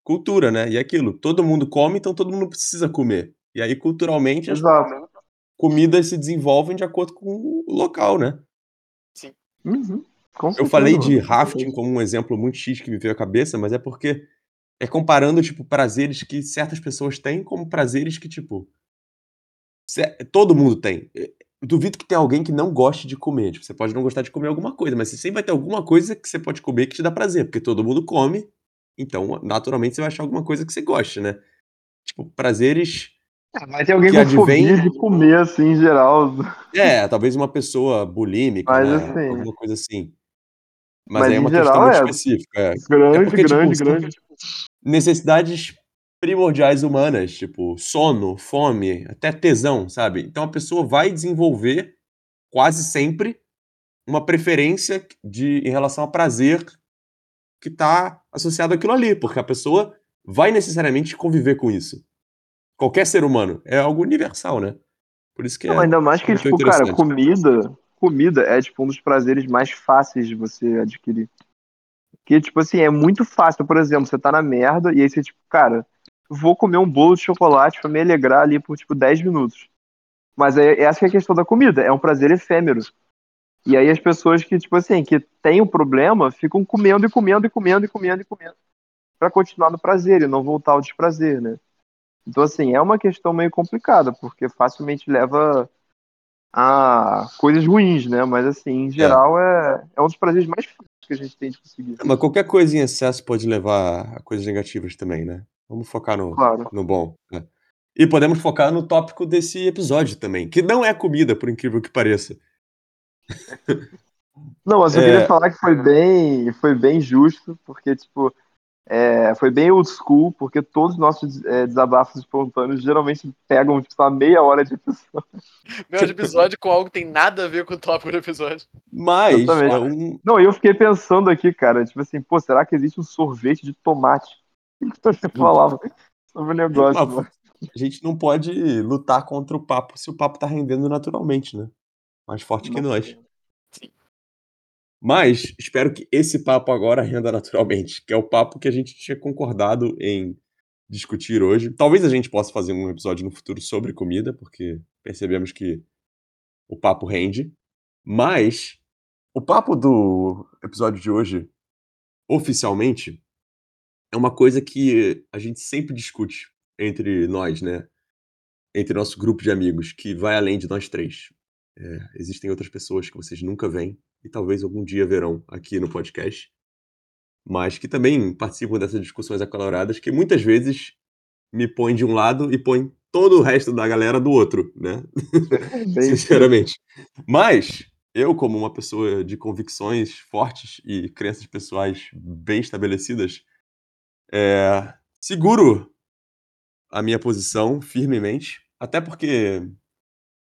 Speaker 1: cultura, né? E aquilo, todo mundo come, então todo mundo precisa comer. E aí, culturalmente, as comidas se desenvolvem de acordo com o local, né?
Speaker 3: Uhum. Com
Speaker 1: Eu falei de rafting como um exemplo muito X que me veio à cabeça, mas é porque é comparando, tipo, prazeres que certas pessoas têm como prazeres que, tipo, todo mundo tem. Eu duvido que tenha alguém que não goste de comer. Tipo, você pode não gostar de comer alguma coisa, mas você sempre vai ter alguma coisa que você pode comer que te dá prazer, porque todo mundo come, então, naturalmente, você vai achar alguma coisa que você goste, né? Tipo, prazeres.
Speaker 3: Ah, Vai ter alguém
Speaker 1: que
Speaker 3: com
Speaker 1: advém-
Speaker 3: fobia de comer, assim, em geral.
Speaker 1: É, talvez uma pessoa bulímica,
Speaker 3: Mas,
Speaker 1: né?
Speaker 3: assim-
Speaker 1: Alguma coisa assim. Mas,
Speaker 3: Mas
Speaker 1: aí é uma
Speaker 3: geral,
Speaker 1: questão muito
Speaker 3: é.
Speaker 1: específica. é.
Speaker 3: Grande,
Speaker 1: porque, tipo,
Speaker 3: grande,
Speaker 1: são-
Speaker 3: grande.
Speaker 1: necessidades primordiais humanas, tipo sono, fome, até tesão, sabe? Então a pessoa vai desenvolver quase sempre uma preferência de em relação a prazer que está associado àquilo ali, porque a pessoa vai necessariamente conviver com isso. Qualquer ser humano é algo universal, né? Por isso que
Speaker 3: Não,
Speaker 1: é
Speaker 3: ainda mais que,
Speaker 1: muito
Speaker 3: tipo, cara, comida, comida é, tipo, um dos prazeres mais fáceis de você adquirir. Que, tipo assim, é muito fácil, por exemplo, você tá na merda e aí você, tipo, cara, vou comer um bolo de chocolate pra me alegrar ali por, tipo, 10 minutos. Mas é, essa que é a questão da comida, é um prazer efêmero. E aí as pessoas que, tipo assim, que têm o problema, ficam comendo e comendo e comendo e comendo e comendo pra continuar no prazer e não voltar ao desprazer, né? Então, assim, é uma questão meio complicada, porque facilmente leva a coisas ruins, né? Mas, assim, em geral, é, é um dos prazeres mais fáceis que a gente tem de conseguir.
Speaker 1: Mas qualquer coisa em excesso pode levar a coisas negativas também, né? Vamos focar no,
Speaker 3: Claro.
Speaker 1: no bom. né? E podemos focar no tópico desse episódio também, que não é comida, por incrível que pareça.
Speaker 3: Não, mas eu
Speaker 1: É.
Speaker 3: queria falar que foi bem, foi bem justo, porque, tipo, é, foi bem old school, porque todos os nossos é, desabafos espontâneos geralmente pegam, tipo, uma meia hora de episódio.
Speaker 2: Meu episódio com algo que tem nada a ver com o tópico do episódio.
Speaker 1: Mas é um,
Speaker 3: Não, eu fiquei pensando aqui, cara, tipo assim, pô, será que existe um sorvete de tomate? O que você falava sobre o negócio,
Speaker 1: a gente não pode lutar contra o papo se o papo tá rendendo naturalmente, né? Mais forte que
Speaker 3: Não
Speaker 1: nós. Mas espero que esse papo agora renda naturalmente, que é o papo que a gente tinha concordado em discutir hoje. Talvez a gente possa fazer um episódio no futuro sobre comida, porque percebemos que o papo rende. Mas o papo do episódio de hoje, oficialmente, é uma coisa que a gente sempre discute entre nós, né? Entre nosso grupo de amigos, que vai além de nós três. É, existem outras pessoas que vocês nunca veem e talvez algum dia verão aqui no podcast, mas que também participam dessas discussões acaloradas que muitas vezes me põem de um lado e põem todo o resto da galera do outro, né? Sinceramente. Mas eu, como uma pessoa de convicções fortes e crenças pessoais bem estabelecidas, é, seguro a minha posição firmemente, até porque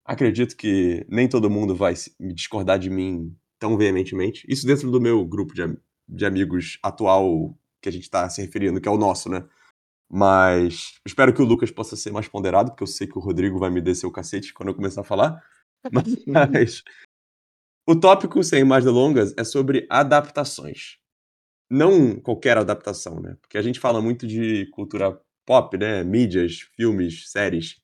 Speaker 1: acredito que nem todo mundo vai se- me discordar de mim tão veementemente. Isso dentro do meu grupo de, am- de amigos atual que a gente está se referindo, que é o nosso, né? Mas espero que o Lucas possa ser mais ponderado, porque eu sei que o Rodrigo vai me descer o cacete quando eu começar a falar. Mas o tópico, sem mais delongas, é sobre adaptações. Não qualquer adaptação, né? Porque a gente fala muito de cultura pop, né? Mídias, filmes, séries.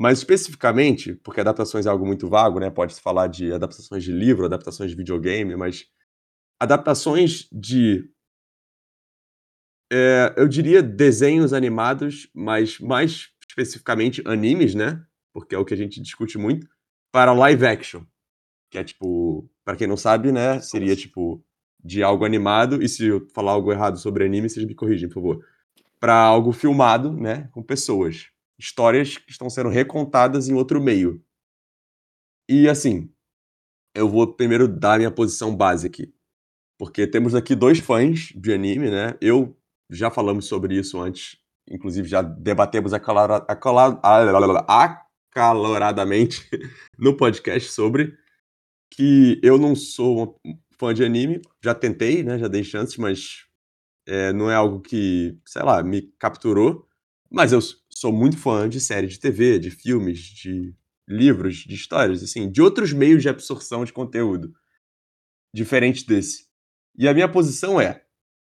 Speaker 1: Mas especificamente, porque adaptações é algo muito vago, né? Pode-se falar de adaptações de livro, adaptações de videogame, mas adaptações de. é, eu diria desenhos animados, mas mais especificamente animes, né? Porque é o que a gente discute muito, para live action. Que é tipo, para quem não sabe, né? Seria tipo de algo animado, e se eu falar algo errado sobre anime, vocês me corrigem, por favor. Para algo filmado, né? Com pessoas histórias que estão sendo recontadas em outro meio. E assim, eu vou primeiro dar minha posição base aqui. Porque temos aqui dois fãs de anime, né? Eu já falamos sobre isso antes, inclusive já debatemos acaloradamente no podcast sobre que eu não sou um fã de anime, já tentei, né? Já dei chances, mas é, não é algo que, sei lá, me capturou. Mas eu sou muito fã de série de TV, de filmes, de livros, de histórias, assim, de outros meios de absorção de conteúdo diferente desse. E a minha posição é: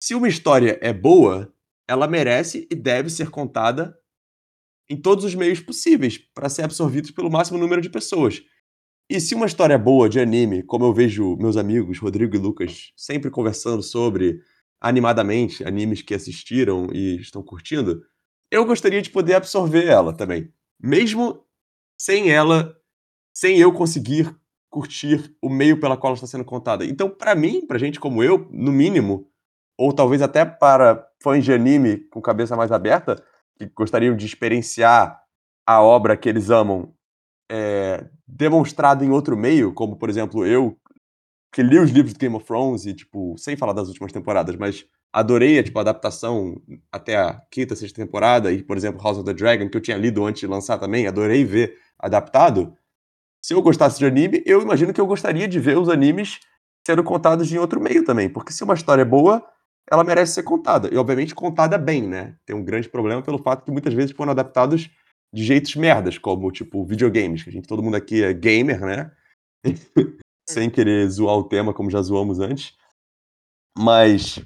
Speaker 1: se uma história é boa, ela merece e deve ser contada em todos os meios possíveis para ser absorvida pelo máximo número de pessoas. E se uma história boa de anime, como eu vejo meus amigos Rodrigo e Lucas sempre conversando sobre animadamente animes que assistiram e estão curtindo, eu gostaria de poder absorver ela também. Mesmo sem ela, sem eu conseguir curtir o meio pela qual ela está sendo contada. Então, para mim, para gente como eu, no mínimo, ou talvez até para fãs de anime com cabeça mais aberta, que gostariam de experienciar a obra que eles amam é, demonstrado em outro meio, como por exemplo eu que li os livros do Game of Thrones e, tipo, sem falar das últimas temporadas, mas adorei tipo, a adaptação até a quinta, sexta temporada, e, por exemplo, House of the Dragon, que eu tinha lido antes de lançar também, adorei ver adaptado. Se eu gostasse de anime, eu imagino que eu gostaria de ver os animes sendo contados em outro meio também, porque se uma história é boa, ela merece ser contada. E, obviamente, contada bem, né? Tem um grande problema pelo fato que muitas vezes foram adaptados de jeitos merdas, como, tipo, videogames, que a gente, todo mundo aqui é gamer, né? Sem querer zoar o tema, como já zoamos antes. Mas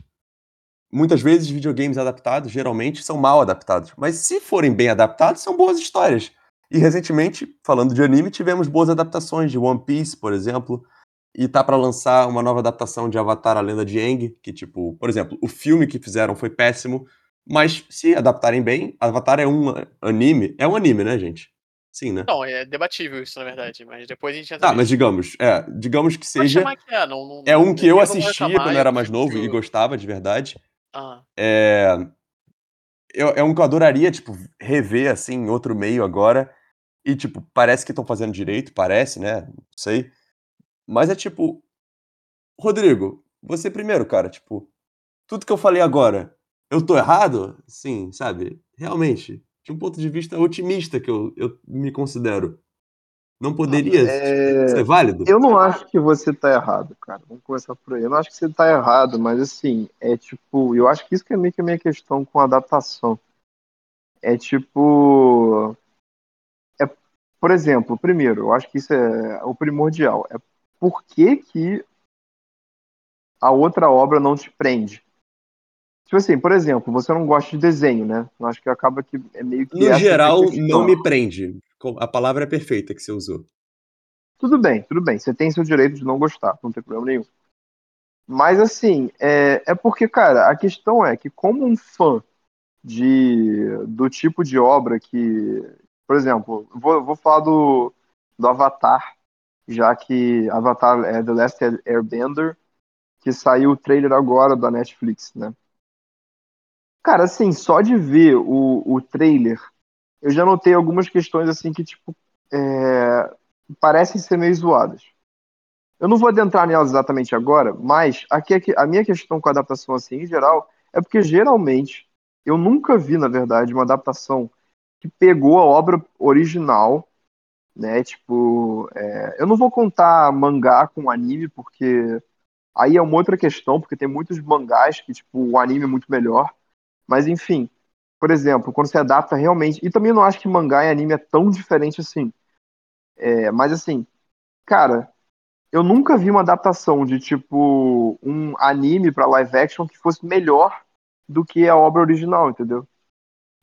Speaker 1: muitas vezes videogames adaptados geralmente são mal adaptados, mas se forem bem adaptados, são boas histórias. E recentemente, falando de anime, tivemos boas adaptações de One Piece, por exemplo, e tá para lançar uma nova adaptação de Avatar: A Lenda de Aang, que tipo, por exemplo, o filme que fizeram foi péssimo, mas se adaptarem bem, Avatar é um anime, é um anime, né, gente? Sim, né?
Speaker 2: Não, é debatível isso, na verdade, mas depois a gente
Speaker 1: entra Tá, mas digamos, é, digamos que seja que
Speaker 2: é, não, não,
Speaker 1: é um que eu assistia quando era mais novo e gostava de verdade.
Speaker 2: Ah.
Speaker 1: É, é um que eu adoraria, tipo, rever, assim, em outro meio agora. E, tipo, parece que estão fazendo direito, parece, né? Não sei. Mas é tipo. Rodrigo, você primeiro, cara, tipo. Tudo que eu falei agora, eu tô errado? Sim, sabe? Realmente. De um ponto de vista otimista que eu, eu me considero. Não poderia é... ser válido?
Speaker 3: Eu não acho que você tá errado, cara. Vamos começar por aí. Eu não acho que você tá errado, mas assim, é tipo, eu acho que isso que é meio que a minha questão com adaptação. É tipo. É, por exemplo, primeiro, eu acho que isso é o primordial. É por que, que a outra obra não te prende? Tipo assim, por exemplo, você não gosta de desenho, né? Eu acho que acaba que é meio que.
Speaker 1: No geral, não me prende. A palavra é perfeita que você usou.
Speaker 3: Tudo bem, tudo bem. Você tem seu direito de não gostar, não tem problema nenhum. Mas assim, é, é porque, cara, a questão é que, como um fã de, do tipo de obra que. Por exemplo, vou, vou falar do, do Avatar, já que Avatar é The Last Airbender, que saiu o trailer agora da Netflix, né? Cara, assim, só de ver o, o trailer, eu já notei algumas questões assim que, tipo, é, parecem ser meio zoadas. Eu não vou adentrar nelas exatamente agora, mas aqui, aqui, a minha questão com a adaptação assim, em geral, é porque geralmente eu nunca vi, na verdade, uma adaptação que pegou a obra original, né? Tipo, é, eu não vou contar mangá com anime, porque aí é uma outra questão, porque tem muitos mangás que, tipo, o anime é muito melhor. Mas enfim, por exemplo, quando você adapta realmente. E também não acho que mangá e anime é tão diferente assim. É, mas assim, cara, eu nunca vi uma adaptação de tipo um anime para live action que fosse melhor do que a obra original, entendeu?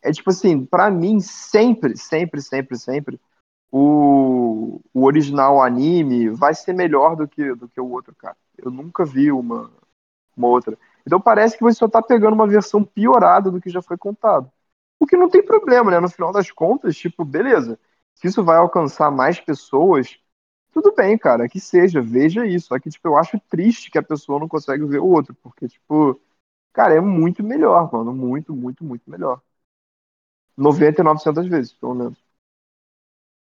Speaker 3: É tipo assim, para mim sempre, sempre, sempre, sempre o, o original anime vai ser melhor do que do que o outro, cara. Eu nunca vi uma uma outra. Então parece que você só está pegando uma versão piorada do que já foi contado. O que não tem problema, né? No final das contas, tipo, beleza. Se isso vai alcançar mais pessoas, tudo bem, cara, que seja, veja isso. Só que, tipo, eu acho triste que a pessoa não consegue ver o outro, porque, tipo, cara, é muito melhor, mano. Muito, muito, muito melhor. 99% das vezes, pelo menos.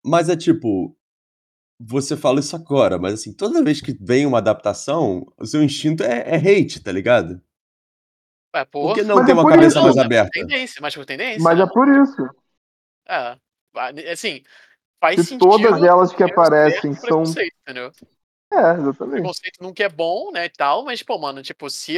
Speaker 1: Mas é tipo, você fala isso agora, mas assim, toda vez que vem uma adaptação, o seu instinto é, é hate, tá ligado?
Speaker 2: Ué, por...
Speaker 1: por que não mas ter é uma cabeça isso. mais aberta?
Speaker 2: Tendência, mas por tendência.
Speaker 3: Mas é por isso.
Speaker 2: É, assim, faz
Speaker 3: Se
Speaker 2: sentido.
Speaker 3: todas elas que aparecem são.
Speaker 2: Entendeu?
Speaker 3: É, exatamente. O
Speaker 2: preconceito nunca é bom, né, e tal, mas, pô, mano, tipo, se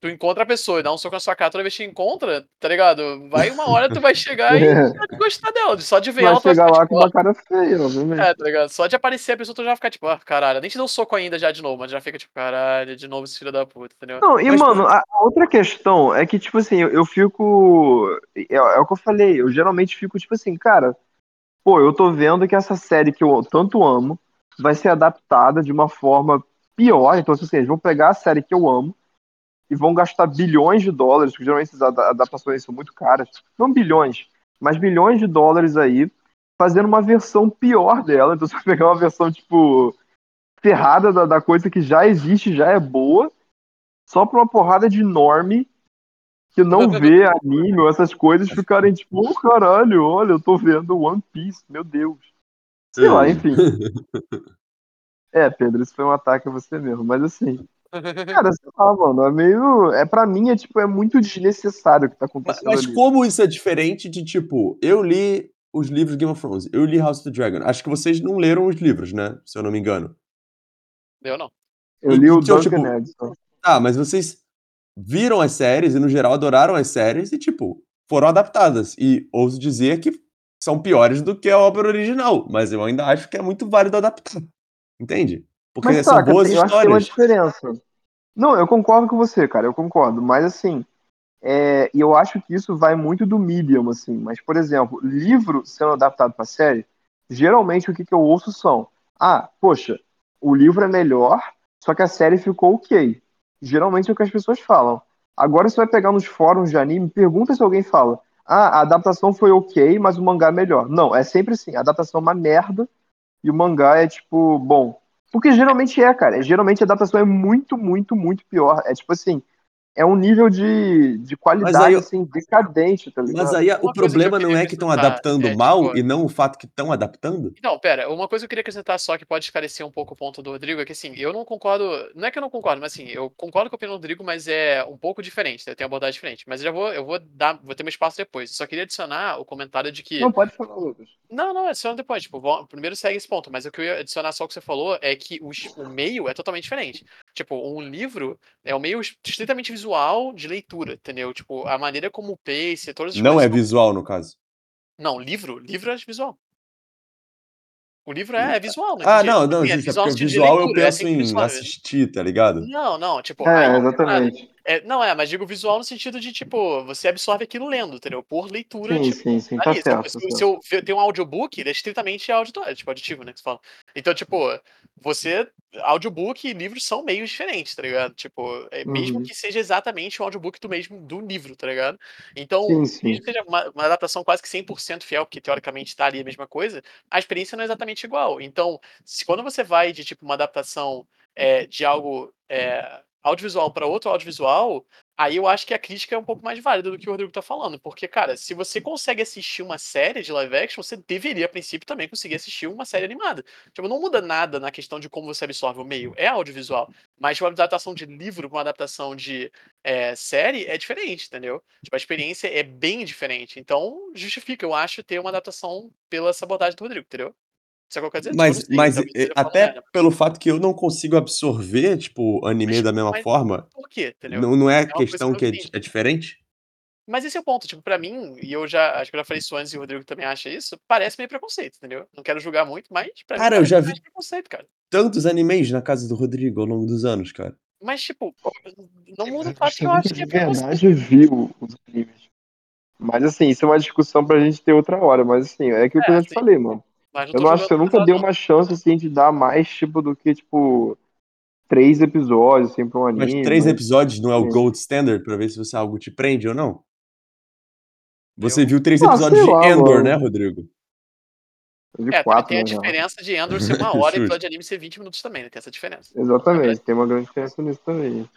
Speaker 2: tu encontra a pessoa e dá um soco na sua cara toda vez que encontra, tá ligado? Vai uma hora tu vai chegar e é. vai gostar dela. Só de ver
Speaker 3: vai
Speaker 2: ela,
Speaker 3: vai chegar lá tipo, com uma cara feia, obviamente.
Speaker 2: É, tá ligado? Só de aparecer a pessoa tu já vai ficar tipo, ah, caralho, nem te deu um soco ainda já de novo, mas já fica tipo, caralho, de novo esse filho da puta, entendeu?
Speaker 3: Não, e
Speaker 2: mas,
Speaker 3: mano, a outra questão é que, tipo assim, eu, eu fico. É, é, o que eu falei, eu geralmente fico, tipo assim, cara, pô, eu tô vendo que essa série que eu tanto amo vai ser adaptada de uma forma pior. Então, assim, eles vão pegar a série que eu amo e vão gastar bilhões de dólares, porque geralmente essas adaptações são muito caras, não bilhões, mas bilhões de dólares aí, fazendo uma versão pior dela. Então você vai pegar uma versão, tipo, ferrada da, da coisa que já existe, já é boa, só pra uma porrada de norme que não vê anime ou essas coisas ficarem tipo, oh, caralho, olha, eu tô vendo One Piece, meu Deus. Sei lá, enfim. É, Pedro, isso foi um ataque a você mesmo, mas assim. Cara, sei lá, mano, é meio. É pra mim, é tipo, é muito desnecessário o que tá acontecendo
Speaker 1: mas
Speaker 3: ali.
Speaker 1: como isso é diferente de, tipo, eu li os livros Game of Thrones, eu li House of the Dragon. Acho que vocês não leram os livros, né? Se eu não me engano.
Speaker 2: Eu não.
Speaker 3: Eu
Speaker 1: E-
Speaker 3: li o
Speaker 1: então,
Speaker 3: Duncan
Speaker 1: tipo,
Speaker 3: Edson.
Speaker 1: Tá, mas vocês viram as séries e, no geral, adoraram as séries e, tipo, foram adaptadas. E ouso dizer que são piores do que a obra original, mas eu ainda acho que é muito válido adaptar. Entende? Porque
Speaker 3: Mas
Speaker 1: são
Speaker 3: saca,
Speaker 1: boas
Speaker 3: eu acho que tem uma
Speaker 1: histórias.
Speaker 3: diferença. Não, eu concordo com você, cara, eu concordo. Mas assim, é, e eu acho que isso vai muito do medium, assim. Mas, por exemplo, livro sendo adaptado pra série, geralmente o que, que eu ouço são: ah, poxa, o livro é melhor, só que a série ficou ok. Geralmente é o que as pessoas falam. Agora você vai pegar nos fóruns de anime, pergunta se alguém fala: ah, a adaptação foi ok, mas o mangá é melhor. Não, é sempre assim: a adaptação é uma merda e o mangá é tipo, bom. Porque geralmente é, cara. Geralmente a adaptação é muito, muito, muito pior. É tipo assim, é um nível de, de qualidade
Speaker 1: aí-
Speaker 3: assim, decadente, tá ligado?
Speaker 1: Mas aí
Speaker 2: Uma
Speaker 1: o problema não é que estão adaptando
Speaker 2: é,
Speaker 1: mal
Speaker 2: tipo-
Speaker 1: e não o fato que estão adaptando?
Speaker 2: Não, pera, uma coisa que eu queria acrescentar só que pode esclarecer um pouco o ponto do Rodrigo é que assim, eu não concordo. Não é que eu não concordo, mas assim, eu concordo com a opinião do Rodrigo, mas é um pouco diferente, né? tem uma abordagem diferente. Mas eu já vou, eu vou dar, vou ter meu espaço depois. Eu só queria adicionar o comentário de que.
Speaker 3: Não, pode falar, Lucas.
Speaker 2: Não, não, adiciona depois. Tipo, primeiro segue esse ponto, mas o que eu ia adicionar só o que você falou é que os- o meio é totalmente diferente. Tipo, um livro é um meio estritamente visual de leitura, entendeu? Tipo, a maneira como o pace, todas as
Speaker 1: Não é visual, no caso.
Speaker 2: Não, livro, livro é visual. O livro é, é visual, né?
Speaker 1: Ah, não, não, justo. É
Speaker 2: visual de
Speaker 1: visual eu
Speaker 2: é
Speaker 1: penso
Speaker 2: assim que
Speaker 1: em
Speaker 2: funciona.
Speaker 1: assistir, tá ligado?
Speaker 2: Não, não, tipo,
Speaker 3: É,
Speaker 2: nada.
Speaker 3: exatamente.
Speaker 2: É, não é, mas digo visual no sentido de, tipo, você absorve aquilo lendo, entendeu? Por leitura,
Speaker 3: Sim,
Speaker 2: tipo,
Speaker 3: sim, sim, tá
Speaker 2: ali. Se,
Speaker 3: certo.
Speaker 2: eu-
Speaker 3: tá
Speaker 2: se, se eu ver- tem um audiobook, ele é estritamente auditório, tipo, auditivo, né, que você fala. Então, tipo, você, audiobook e livros são meios diferentes, tá ligado? Tipo, é, mesmo
Speaker 3: Uhum.
Speaker 2: que seja exatamente o audiobook do mesmo, do livro, tá ligado? Então,
Speaker 3: Sim,
Speaker 2: mesmo que seja uma, uma adaptação quase que 100% fiel, porque teoricamente tá ali a mesma coisa, a experiência não é exatamente igual. Então, se, quando você vai de, tipo, uma adaptação é, de algo é, audiovisual para outro audiovisual, aí eu acho que a crítica é um pouco mais válida do que o Rodrigo tá falando. Porque, cara, se você consegue assistir uma série de live action, você deveria, a princípio, também conseguir assistir uma série animada. Tipo, não muda nada na questão de como você absorve o meio. É audiovisual. Mas uma adaptação de livro pra uma adaptação de é, série é diferente, entendeu? Tipo, a experiência é bem diferente. Então, justifica, eu acho, ter uma adaptação pela sabotagem do Rodrigo, entendeu? Isso é o que eu quero dizer? Tipo,
Speaker 1: Mas,
Speaker 2: sei,
Speaker 1: mas
Speaker 2: talvez
Speaker 1: eh, até
Speaker 2: merda.
Speaker 1: pelo fato que eu não consigo absorver, tipo, anime
Speaker 2: Mas-
Speaker 1: da mesma
Speaker 2: mas-
Speaker 1: forma,
Speaker 2: Por quê, entendeu?
Speaker 1: não, não é
Speaker 2: uma coisa
Speaker 1: questão
Speaker 2: que
Speaker 1: é, é diferente?
Speaker 2: Mas esse é o ponto, tipo, pra mim, e eu já acho que eu já falei isso antes e o Rodrigo também acha isso, parece meio preconceito, entendeu? Não quero julgar muito, mas pra
Speaker 1: Cara,
Speaker 2: mim
Speaker 1: eu já
Speaker 2: mais
Speaker 1: vi-
Speaker 2: preconceito, cara.
Speaker 1: Tantos animes na casa do Rodrigo ao longo dos anos, cara.
Speaker 2: Mas, tipo, não muda o fato que eu acho que é preconceito.
Speaker 3: verdade viu os animes. Mas assim, isso é uma discussão pra gente ter outra hora. Mas assim, é aquilo que eu
Speaker 2: É,
Speaker 3: já te falei, mano.
Speaker 2: Mas
Speaker 3: Eu não acho que eu nunca dei uma chance assim de dar mais, tipo, do que, tipo, três episódios, assim, pra um
Speaker 1: Mas
Speaker 3: anime.
Speaker 1: três
Speaker 3: mas-
Speaker 1: episódios não é o gold standard pra ver se você algo te prende ou não? Você
Speaker 2: Eu-
Speaker 1: viu três
Speaker 3: Ah,
Speaker 1: episódios de
Speaker 3: lá,
Speaker 1: Endor,
Speaker 3: mano.
Speaker 1: né, Rodrigo?
Speaker 2: É,
Speaker 3: quatro,
Speaker 2: tem a
Speaker 3: né,
Speaker 2: diferença de Endor ser uma hora e episódio de anime ser 20 minutos também, né? Tem essa diferença.
Speaker 3: Exatamente, tem uma grande diferença nisso também.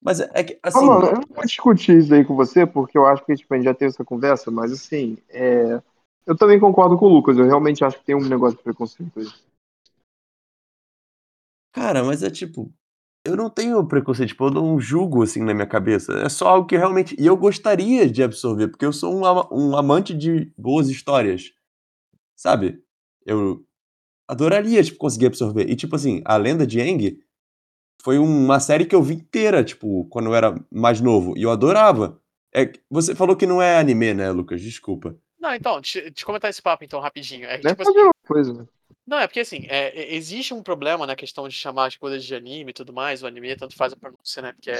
Speaker 1: Mas é, é que,
Speaker 3: Ah,
Speaker 1: assim,
Speaker 3: mano, eu não vou discutir isso aí com você, porque eu acho que tipo, a gente já teve essa conversa, mas assim, é... eu também concordo com o Lucas, eu realmente acho que tem um negócio de preconceito aí.
Speaker 1: cara, mas é tipo, eu não tenho preconceito, tipo, eu não julgo assim na minha cabeça. É só algo que realmente. E eu gostaria de absorver, porque eu sou um, um amante de boas histórias. Sabe? Eu adoraria, tipo, conseguir absorver. E, tipo assim, a lenda de Aang foi uma série que eu vi inteira, tipo, quando eu era mais novo. E eu adorava. É, você falou que não é anime, né, Lucas? Desculpa.
Speaker 2: Não, então, te, te comentar esse papo então rapidinho. É
Speaker 3: é
Speaker 2: tipo
Speaker 3: fazer
Speaker 2: assim,
Speaker 3: uma coisa, né?
Speaker 2: Não, é porque assim, é, é- existe um problema na questão de chamar as coisas de anime e tudo mais, o anime tanto faz a pronúncia, né, porque é,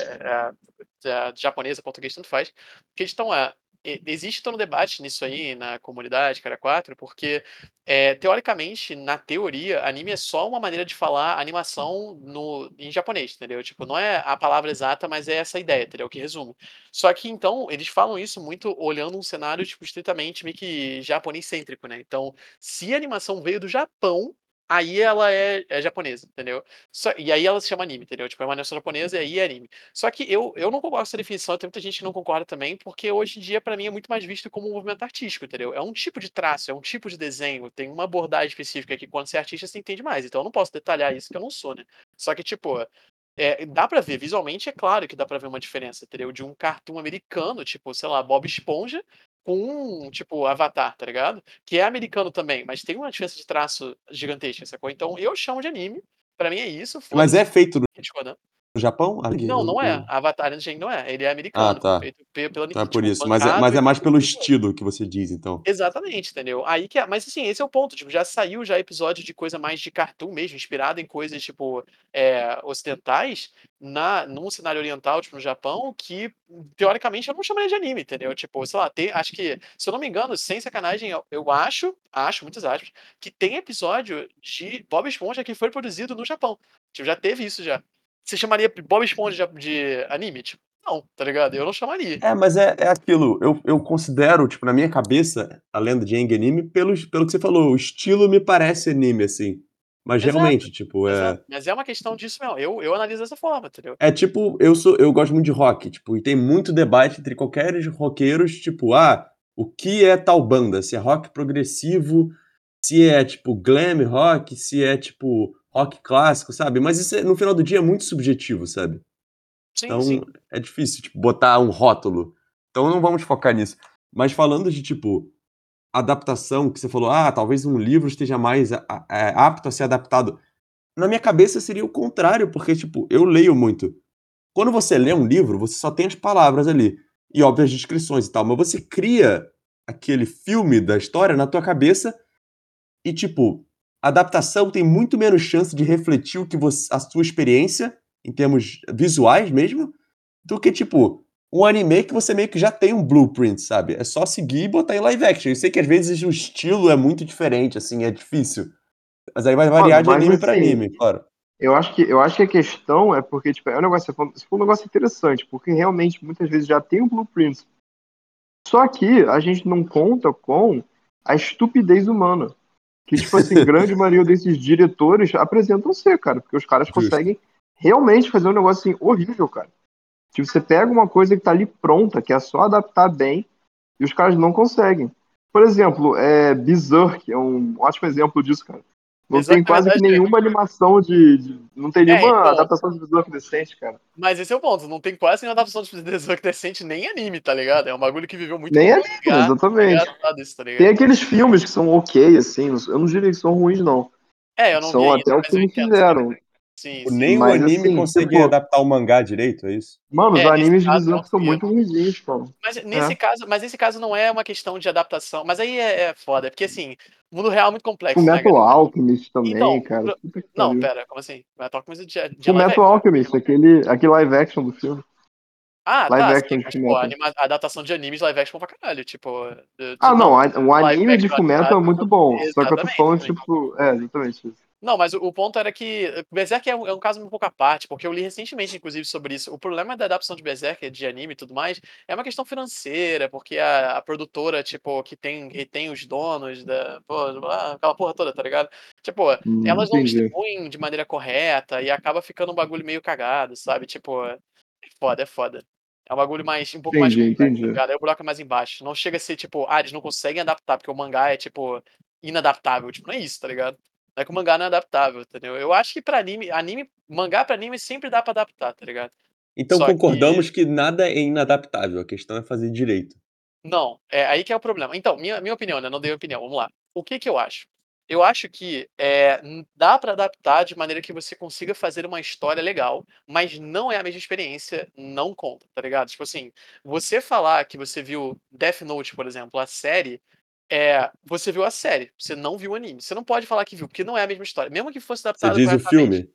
Speaker 2: é, é japonesa, português, tanto faz. A questão é, e- existe todo um debate nisso aí na comunidade, cara 4, porque, é, teoricamente, na teoria, anime é só uma maneira de falar animação no, em japonês, entendeu? Tipo, não é a palavra exata, mas é essa ideia, entendeu? Que resume. Só que, então, eles falam isso muito olhando um cenário, tipo, estritamente meio que japonês-cêntrico, né? Então, se a animação veio do Japão, aí ela é, é japonesa, entendeu? Só, e aí ela se chama anime, entendeu? Tipo, é uma animação japonesa e aí é anime. Só que eu, eu não concordo com essa definição, tem muita gente que não concorda também, porque hoje em dia, pra mim, é muito mais visto como um movimento artístico, entendeu? É um tipo de traço, é um tipo de desenho, tem uma abordagem específica que quando você é artista você entende mais. Então eu não posso detalhar isso que eu não sou, né? Só que, tipo, é, dá pra ver, visualmente é claro que dá pra ver uma diferença, entendeu? De um cartoon americano, tipo, sei lá, Bob Esponja, com, tipo, Avatar, tá ligado? Que é americano também, mas tem uma diferença de traço gigantesca, sacou? Então eu chamo de anime, pra mim é isso.
Speaker 1: Mas é feito no. No Japão?
Speaker 2: Não, não é. Avatar Angel não é. Ele é americano.
Speaker 1: Ah, tá.
Speaker 2: Feito pe- pela
Speaker 1: Então é
Speaker 2: tipo,
Speaker 1: por isso. Mas é,
Speaker 2: bancado
Speaker 1: mas é
Speaker 2: e
Speaker 1: mais pelo
Speaker 2: tudo.
Speaker 1: estilo que você diz, então.
Speaker 2: Exatamente, entendeu? Aí que é, mas assim, esse é o ponto, tipo, já saiu já episódio de coisa mais de cartoon mesmo, inspirado em coisas tipo é, ocidentais, na num cenário oriental, tipo no Japão, que teoricamente eu não chamaria de anime, entendeu? Tipo, sei lá, tem, acho que, se eu não me engano, sem sacanagem, eu, eu acho, acho, muitas aspas, que tem episódio de Bob Esponja que foi produzido no Japão. Tipo, já teve isso já. Você chamaria Bob Esponja de, de anime? Tipo, não, tá ligado? Eu não chamaria.
Speaker 1: É, mas é, é aquilo. Eu, eu considero, tipo, na minha cabeça, a lenda de Aang anime, pelo, pelo que você falou. O estilo me parece anime, assim. Mas
Speaker 2: Exato,
Speaker 1: realmente, tipo, é.
Speaker 2: Exato. Mas é uma questão disso mesmo. Eu, eu analiso dessa forma, entendeu?
Speaker 1: É tipo, eu sou, eu gosto muito de rock, tipo, e tem muito debate entre qualquer roqueiros, tipo, ah, o que é tal banda? Se é rock progressivo, se é tipo glam rock, se é tipo rock clássico, sabe? Mas isso é- no final do dia é muito subjetivo, sabe?
Speaker 2: Sim,
Speaker 1: Então
Speaker 2: sim.
Speaker 1: é difícil, tipo, botar um rótulo. Então não vamos focar nisso. Mas falando de, tipo, adaptação, que você falou, ah, talvez um livro esteja mais a- a- é, apto a ser adaptado. Na minha cabeça seria o contrário, porque, tipo, eu leio muito. Quando você lê um livro, você só tem as palavras ali. E, óbvio, as descrições e tal. Mas você cria aquele filme da história na tua cabeça e, tipo, a adaptação tem muito menos chance de refletir o que você, a sua experiência, em termos visuais mesmo, do que, tipo, um anime que você meio que já tem um blueprint, sabe? É só seguir e botar em live action. Eu sei que às vezes o estilo é muito diferente, assim, é difícil. Mas aí vai variar de
Speaker 3: mas
Speaker 1: anime pra
Speaker 3: assim,
Speaker 1: anime, claro.
Speaker 3: Eu acho que, eu acho que a questão é porque, tipo, é um negócio, um negócio interessante, porque realmente muitas vezes já tem um blueprint. Só que a gente não conta com a estupidez humana. Que, tipo assim, grande maioria desses diretores apresentam ser, cara, porque os caras
Speaker 1: Justo.
Speaker 3: conseguem realmente fazer um negócio assim horrível, cara. Tipo, você pega uma coisa que tá ali pronta, que é só adaptar bem, e os caras não conseguem. Por exemplo, é, Berserk é um ótimo exemplo disso, cara. Não
Speaker 2: Berserk,
Speaker 3: tem quase que
Speaker 2: verdade, é-
Speaker 3: nenhuma animação de, de- Não tem nenhuma
Speaker 2: então.
Speaker 3: adaptação de Berserk decente, cara.
Speaker 2: Mas esse é o ponto. Não tem quase nenhuma adaptação de Berserk decente, nem anime, tá ligado? É um bagulho que viveu muito
Speaker 3: Nem anime,
Speaker 2: mangá,
Speaker 3: exatamente.
Speaker 2: engraçado isso, tá?
Speaker 3: Tem aqueles filmes que são ok, assim, eu não diria que são ruins, não.
Speaker 2: É, eu não
Speaker 3: são
Speaker 2: vi
Speaker 3: até o que fizeram.
Speaker 2: Sim,
Speaker 1: Tipo,
Speaker 2: sim.
Speaker 1: Nem o
Speaker 3: Mas,
Speaker 1: anime
Speaker 3: assim,
Speaker 1: consegue
Speaker 3: tipo-
Speaker 1: adaptar o mangá direito, é isso?
Speaker 3: Mano, os
Speaker 2: É, nesse
Speaker 3: animes de Berserk são muito ruins, cara.
Speaker 2: Mas nesse
Speaker 3: É.
Speaker 2: caso, mas nesse caso não é uma questão de adaptação. Mas aí é, é foda, porque assim, o mundo real é muito complexo,
Speaker 3: O
Speaker 2: né,
Speaker 3: Metal
Speaker 2: galera?
Speaker 3: Alchemist também,
Speaker 2: Então,
Speaker 3: cara.
Speaker 2: pro- Não, pera, como assim? Metal Alchemist de, de
Speaker 3: O Metal
Speaker 2: action.
Speaker 3: Alchemist, aquele, aquele live action do filme.
Speaker 2: Ah,
Speaker 3: live
Speaker 2: tá,
Speaker 3: action
Speaker 2: sim, mas, pô, anima, a adaptação de animes live action pra caralho, tipo... de- de-
Speaker 3: Ah, não, o anime de Fullmetal é muito bom. Só que eu tô falando, tipo. É, exatamente isso.
Speaker 2: Não, mas o, o ponto era que Berserk é um, é um caso um pouco à parte, porque eu li recentemente, inclusive, sobre isso. O problema da adaptação de Berserk, de anime e tudo mais, é uma questão financeira, porque a, a produtora, tipo, que tem, retém os donos da. Pô, aquela porra toda, tá ligado? Tipo,
Speaker 3: Hum,
Speaker 2: elas não
Speaker 3: entendi.
Speaker 2: distribuem de maneira correta e acaba ficando um bagulho meio cagado, sabe? Tipo, é foda, é foda. É um bagulho mais, um pouco mais
Speaker 3: Entendi,
Speaker 2: complexo,
Speaker 3: entendi.
Speaker 2: tá ligado? Aí o buraco é mais embaixo. Não chega a ser, tipo, ah, eles não conseguem adaptar, porque o mangá é, tipo, inadaptável. Tipo, não é isso, tá ligado? Não é que o mangá não é adaptável, entendeu? Eu acho que pra anime, anime, mangá pra anime sempre dá pra adaptar, tá ligado?
Speaker 1: Então
Speaker 2: Só
Speaker 1: concordamos que... nada é inadaptável, a questão é fazer direito.
Speaker 2: Não, é aí que é o problema. Então, minha, minha opinião, né? Não dei opinião, vamos lá. O que que eu acho? Eu acho que é, dá pra adaptar de maneira que você consiga fazer uma história legal, mas não é a mesma experiência, não conta, tá ligado? Tipo assim, você falar que você viu Death Note, por exemplo, a série, é, você viu a série, você não viu o anime. Você não pode falar que viu, porque não é a mesma história. Mesmo que fosse
Speaker 1: Você
Speaker 2: adaptado
Speaker 1: diz o filme?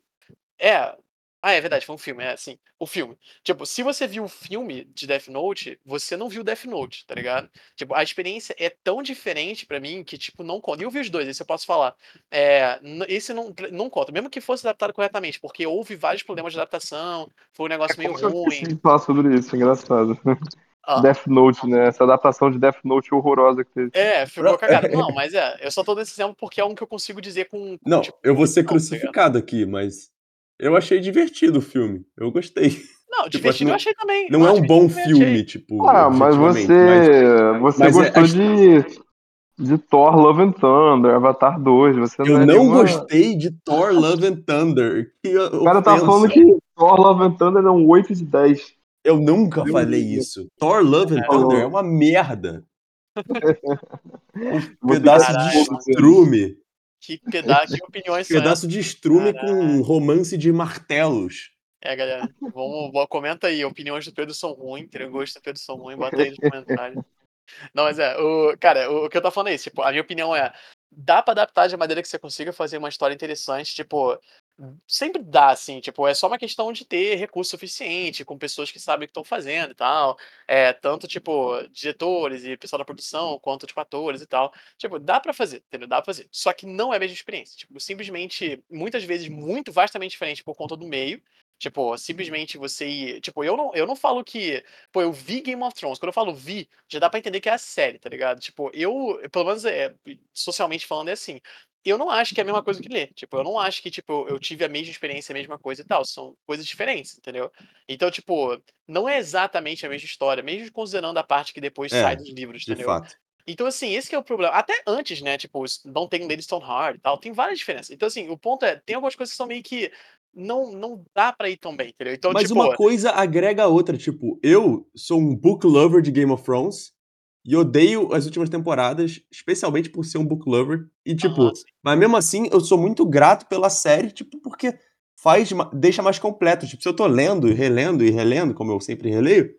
Speaker 2: É. Ah, é verdade, foi um filme, é assim. O filme. Tipo, se você viu o filme de Death Note, você não viu Death Note, tá ligado? Tipo, a experiência é tão diferente pra mim que, tipo, não conta. E eu vi os dois, esse eu posso falar. É, esse não, não conta, mesmo que fosse adaptado corretamente, porque houve vários problemas de adaptação, foi um negócio meio
Speaker 3: Como eu
Speaker 2: ruim.
Speaker 3: de falar sobre isso, engraçado.
Speaker 2: Ah.
Speaker 3: Death Note, né? Essa adaptação de Death Note horrorosa que teve.
Speaker 2: É, ficou
Speaker 1: Não.
Speaker 2: cagado. Não, mas é, eu só tô desse exemplo porque é um que eu consigo dizer com. com,
Speaker 1: Não,
Speaker 2: tipo,
Speaker 1: eu vou ser
Speaker 2: convicção, tá
Speaker 1: crucificado aqui, mas eu achei divertido o filme. Eu gostei.
Speaker 2: Não,
Speaker 1: Tipo,
Speaker 2: divertido
Speaker 1: não-
Speaker 2: eu achei também.
Speaker 1: Não é um bom filme, tipo.
Speaker 3: Ah, mas você, você
Speaker 1: mas é-
Speaker 3: gostou
Speaker 1: acho-
Speaker 3: de, de Thor Love and Thunder, Avatar 2. Você
Speaker 1: Eu
Speaker 3: não é
Speaker 1: não
Speaker 3: nenhuma-
Speaker 1: gostei de Thor Love and Thunder. Que
Speaker 3: O cara tá falando que Thor Love and Thunder é um 8 de 10.
Speaker 1: Eu nunca
Speaker 3: Meu
Speaker 1: falei
Speaker 3: Deus.
Speaker 1: isso. Thor Love and
Speaker 2: É.
Speaker 1: Thunder é uma merda. Um pedaço
Speaker 2: ficar
Speaker 1: de estrume.
Speaker 2: Que pedaço de opiniões essas?
Speaker 1: Pedaço de estrume com romance de martelos.
Speaker 2: É, galera. Vamos, vamos- comenta aí. Opiniões do Pedro são ruins. Gosto do Pedro são ruins. Bota aí nos comentários. Não, mas é. O, cara, o, o que eu tô falando é isso. Tipo, a minha opinião é. Dá pra adaptar de maneira que você consiga fazer uma história interessante. Tipo. Sempre dá, assim, tipo, é só uma questão de ter recurso suficiente, com pessoas que sabem o que estão fazendo e tal. É, tanto, tipo, diretores e pessoal da produção, quanto, tipo, atores e tal. Tipo, dá pra fazer, entendeu? Dá pra fazer. Só que não é a mesma experiência. Tipo, simplesmente, muitas vezes, muito vastamente diferente por conta do meio. Tipo, simplesmente você ir. Tipo, eu não, eu não falo que. Pô, eu vi Game of Thrones. Quando eu falo vi, já dá pra entender que é a série, tá ligado? Tipo, eu, pelo menos é, socialmente falando, é assim. Eu não acho que é a mesma coisa que ler. Tipo, eu não acho que, tipo, eu tive a mesma experiência, a mesma coisa e tal. São coisas diferentes, entendeu? Então, tipo, não é exatamente a mesma história, mesmo considerando a parte que depois
Speaker 1: É,
Speaker 2: sai dos livros,
Speaker 1: De
Speaker 2: entendeu?
Speaker 1: fato.
Speaker 2: Então, assim, esse que é o problema. Até antes, né? Tipo, não tem Lady Stoneheart e tal, tem várias diferenças. Então, assim, o ponto é, tem algumas coisas que são meio que não, não dá pra ir tão bem, entendeu? Então,
Speaker 1: Mas
Speaker 2: tipo,
Speaker 1: uma coisa agrega a outra. Tipo, eu sou um book lover de Game of Thrones e odeio as últimas temporadas, especialmente por ser um book lover. E, tipo, mas mesmo assim, eu sou muito grato pela série, tipo, porque faz, deixa mais completo. Tipo, se eu tô lendo e relendo e relendo, como eu sempre releio,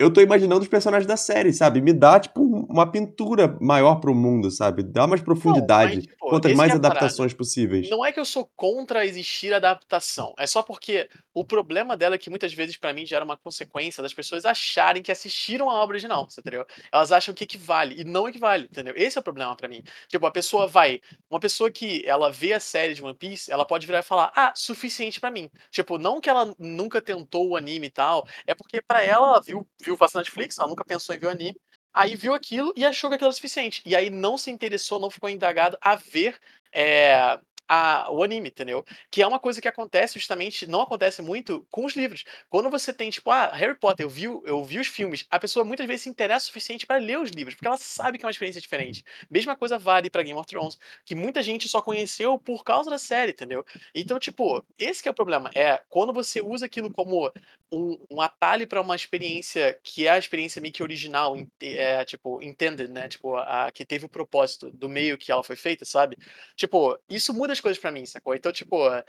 Speaker 1: eu tô imaginando os personagens da série, sabe? Me dá, tipo, um- uma pintura maior pro mundo, sabe? Dá mais profundidade.
Speaker 2: tipo,
Speaker 1: Quantas mais
Speaker 2: é
Speaker 1: adaptações possíveis.
Speaker 2: Não é que eu sou contra existir adaptação. É só porque o problema dela é que muitas vezes, pra mim, gera uma consequência das pessoas acharem que assistiram a obra original, entendeu? Elas acham que equivale e não equivale, entendeu? Esse é o problema pra mim. Tipo, a pessoa vai. Uma pessoa que ela vê a série de One Piece, ela pode virar e falar, ah, suficiente pra mim. Tipo, não que ela nunca tentou o anime e tal, é porque pra ela, ela viu, viu bastante Netflix, ela nunca pensou em ver o anime. Aí viu aquilo e achou que aquilo era suficiente. E aí não se interessou, não ficou indagado a ver é, a- o anime, entendeu? Que é uma coisa que acontece justamente, não acontece muito com os livros. Quando você tem, tipo, ah, Harry Potter, eu vi, eu vi os filmes, a pessoa muitas vezes se interessa o suficiente para ler os livros, porque ela sabe que é uma experiência diferente. Mesma coisa vale para Game of Thrones, que muita gente só conheceu por causa da série, entendeu? Então, tipo, esse que é o problema. É quando você usa aquilo como um, um atalho para uma experiência que é a experiência meio que original, in- é, tipo, intended, né? Tipo, a, que teve o propósito do meio que ela foi feita, sabe? Tipo, isso muda as coisas pra mim, sacou? Então, tipo, é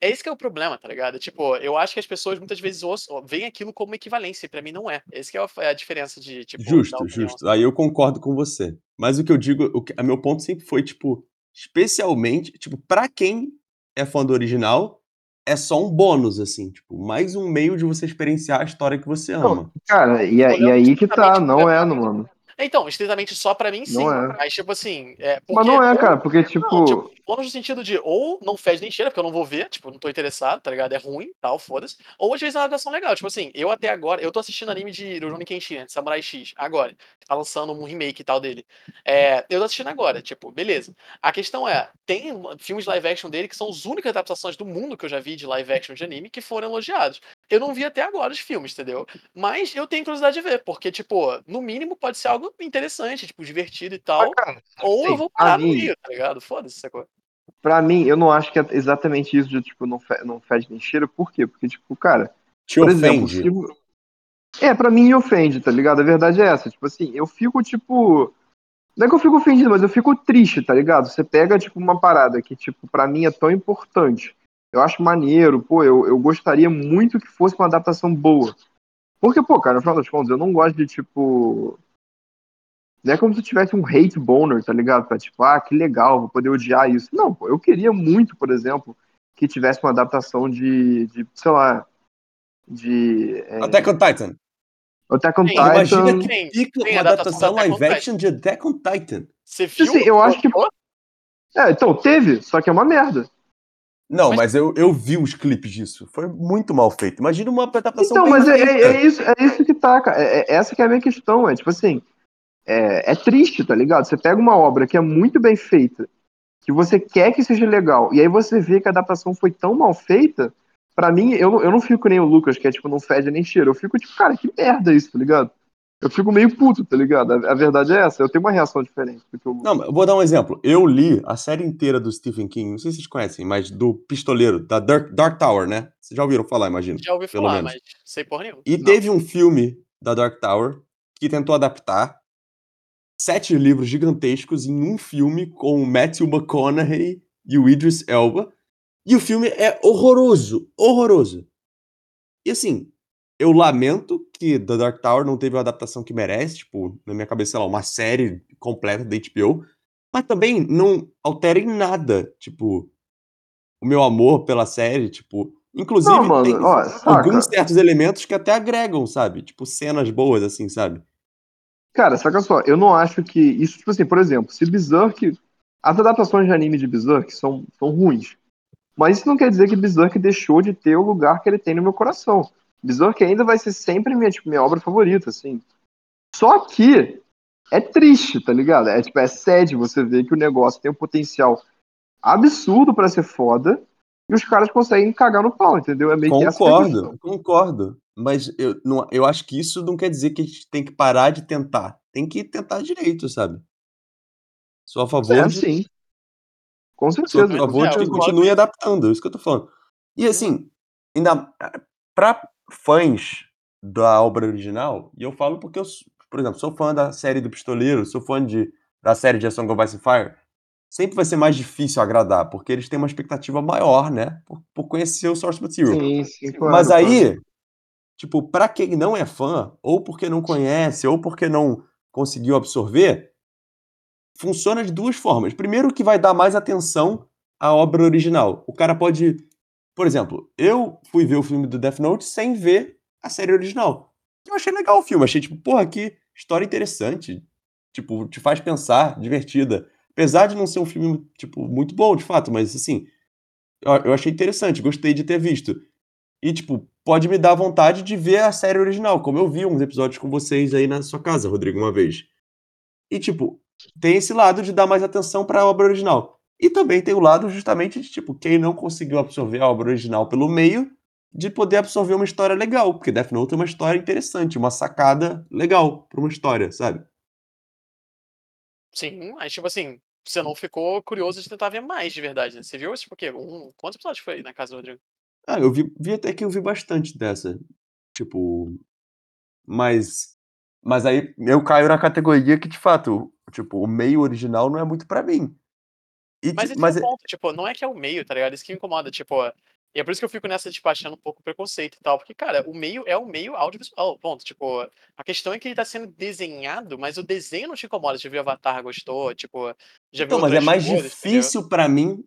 Speaker 2: esse que é o problema, tá ligado? Tipo, eu acho que as pessoas muitas vezes ouçam- veem aquilo como equivalência, e pra mim não é. Esse que é a, é a diferença de, tipo,
Speaker 1: Justo, justo. Aí eu concordo com você. Mas o que eu digo, o que, a meu ponto sempre foi, tipo, especialmente, tipo, pra quem é fã do original, é só um bônus, assim, tipo, mais um meio de você experienciar a história que você ama.
Speaker 3: Cara, e, a- e aí que tá, não é, não, mano.
Speaker 2: Então, estritamente só pra mim, sim.
Speaker 3: Não é.
Speaker 2: Mas, tipo assim. É,
Speaker 3: Mas não é,
Speaker 2: ou-
Speaker 3: cara, porque,
Speaker 2: Não,
Speaker 3: tipo.
Speaker 2: tipo, bônus no sentido de ou não fede nem cheira, porque eu não vou ver, tipo, não tô interessado, tá ligado? É ruim, tal, foda-se. Ou às vezes é uma adaptação legal. Tipo assim, eu até agora, eu tô assistindo anime de Rurouni Kenshin, né, de Samurai X, agora. Tá lançando um remake e tal dele. É, eu tô assistindo agora, tipo, beleza. A questão é, tem filmes live action dele que são as únicas adaptações do mundo que eu já vi de live action de anime que foram elogiados. Eu não vi até agora os filmes, entendeu? Mas eu tenho curiosidade de ver, porque, tipo, no mínimo pode ser algo interessante, tipo, divertido e tal.
Speaker 3: cara,
Speaker 2: Ou eu
Speaker 3: assim,
Speaker 2: vou parar no
Speaker 3: mim-
Speaker 2: meio, tá ligado? Foda-se, sacou?
Speaker 3: Pra mim, eu não acho que é exatamente isso de, tipo, não, fe não fede nem cheira. Por quê? Porque, tipo, cara,
Speaker 1: Te
Speaker 3: por exemplo,
Speaker 1: ofende.
Speaker 3: se... vo- É, pra mim me ofende, tá ligado? A verdade é essa. Tipo assim, eu fico, tipo... Não é que eu fico ofendido, mas eu fico triste, tá ligado? Você pega, tipo, uma parada que, tipo, pra mim é tão importante. Eu acho maneiro, pô, eu, eu gostaria muito que fosse uma adaptação boa. Porque, pô, cara, no final das contas, eu não gosto de, tipo... Não é como se eu tivesse um hate boner, tá ligado? Pra, tipo, ah, que legal, vou poder odiar isso. Não, pô, eu queria muito, por exemplo, que tivesse uma adaptação de, de sei lá, de... É,
Speaker 1: Attack on Titan.
Speaker 3: Attack on
Speaker 2: Sim,
Speaker 3: Titan...
Speaker 1: Imagina que fica
Speaker 2: tem
Speaker 1: uma
Speaker 2: adaptação
Speaker 1: live action de Attack on Titan.
Speaker 2: Você viu?
Speaker 3: Assim, eu acho que- É, então, teve, só que é uma merda.
Speaker 1: Não,
Speaker 2: Mas-
Speaker 1: mas eu, eu vi os clipes disso. Foi muito mal feito. Imagina uma adaptação
Speaker 3: Então, mas é, é- é isso, é isso que tá, cara. É, é- essa que é a minha questão. É tipo assim, é, é triste, tá ligado? Você pega uma obra que é muito bem feita, que você quer que seja legal, e aí você vê que a adaptação foi tão mal feita. Pra mim, eu, eu não fico nem o Lucas, que é tipo, não fede nem cheiro. Eu fico tipo, cara, que merda isso, tá ligado? Eu fico meio puto, tá ligado? A, a verdade é essa. Eu tenho uma reação diferente do que o Lucas.
Speaker 1: Não, mas eu vou dar um exemplo. Eu li a série inteira do Stephen King, não sei se vocês conhecem, mas do Pistoleiro, da Dark, Dark Tower, né? Vocês já ouviram falar, imagino.
Speaker 2: Já ouvi
Speaker 1: Pelo
Speaker 2: falar,
Speaker 1: menos.
Speaker 2: mas sei porra nenhuma.
Speaker 1: E
Speaker 3: Não.
Speaker 1: teve um filme da Dark Tower que tentou adaptar sete livros gigantescos em um filme com o Matthew McConaughey e o Idris Elba. E o filme é horroroso, horroroso. E assim, eu lamento que The Dark Tower não teve a adaptação que merece, tipo, na minha cabeça, sei lá, uma série completa da HBO, mas também não altera em nada, tipo, o meu amor pela série, tipo, inclusive
Speaker 3: Não, mano,
Speaker 1: tem
Speaker 3: ó,
Speaker 1: alguns certos elementos que até agregam, sabe? Tipo, cenas boas, assim, sabe?
Speaker 3: Cara, saca só, eu não acho que isso, tipo assim, por exemplo, se Berserk. As adaptações de anime de Berserk são, são ruins. Mas isso não quer dizer que Berserk deixou de ter o lugar que ele tem no meu coração. Berserk ainda vai ser sempre minha, tipo, minha obra favorita, assim. Só que é triste, tá ligado? É tipo, é sad você ver que o negócio tem um potencial absurdo pra ser foda e os caras conseguem cagar no pau, entendeu? É meio essa que é a.
Speaker 1: Concordo, concordo. Mas eu, não, eu acho que isso não quer dizer que a gente tem que parar de tentar. Tem que tentar direito, sabe? Sou a favor
Speaker 3: É,
Speaker 1: de
Speaker 3: sim. Com
Speaker 1: Sou
Speaker 3: certeza.
Speaker 1: a
Speaker 3: com
Speaker 1: favor de que continue adaptando, é isso que eu tô falando. E assim, ainda pra fãs da obra original, e eu falo porque eu, por exemplo, sou fã da série do Pistoleiro, sou fã de, da série de A Song of Ice and Fire, sempre vai ser mais difícil agradar, porque eles têm uma expectativa maior, né? Por, por conhecer o source material.
Speaker 3: Sim, sim, claro.
Speaker 1: Mas
Speaker 3: claro.
Speaker 1: aí, tipo, pra quem não é fã, ou porque não conhece, ou porque não conseguiu absorver, funciona de duas formas. Primeiro, que vai dar mais atenção à obra original. O cara pode. Por exemplo, eu fui ver o filme do Death Note sem ver a série original. Eu achei legal o filme, achei, tipo, porra, que história interessante. Tipo, te faz pensar, divertida. Apesar de não ser um filme, tipo, muito bom, de fato, mas assim, eu, eu achei interessante, gostei de ter visto. E, tipo, pode me dar vontade de ver a série original, como eu vi uns episódios com vocês aí na sua casa, Rodrigo, uma vez. E, tipo, tem esse lado de dar mais atenção para a obra original. E também tem o lado justamente de, tipo, quem não conseguiu absorver a obra original pelo meio, de poder absorver uma história legal, porque Death Note é uma história interessante, uma sacada legal para uma história, sabe?
Speaker 2: Sim, mas tipo assim, você não ficou curioso de tentar ver mais de verdade, né? Você viu, tipo, o quê? Um, quantos episódios foi na casa do Rodrigo?
Speaker 1: Ah, eu vi, vi até que eu vi bastante dessa. Tipo, mas mas aí eu caio na categoria que de fato, tipo, o meio original não é muito pra mim. E
Speaker 2: Mas esse
Speaker 1: mas
Speaker 2: é o
Speaker 1: é-
Speaker 2: ponto, tipo, não é que é o meio, tá ligado? Isso que me incomoda, tipo, e é por isso que eu fico nessa, tipo, achando um pouco preconceito e tal, porque, cara, o meio é o meio audiovisual, ponto, tipo, a questão é que ele tá sendo desenhado, mas o desenho não te incomoda, já viu Avatar, gostou, tipo, já viu
Speaker 1: então, mas é mais
Speaker 2: entendeu?
Speaker 1: difícil pra mim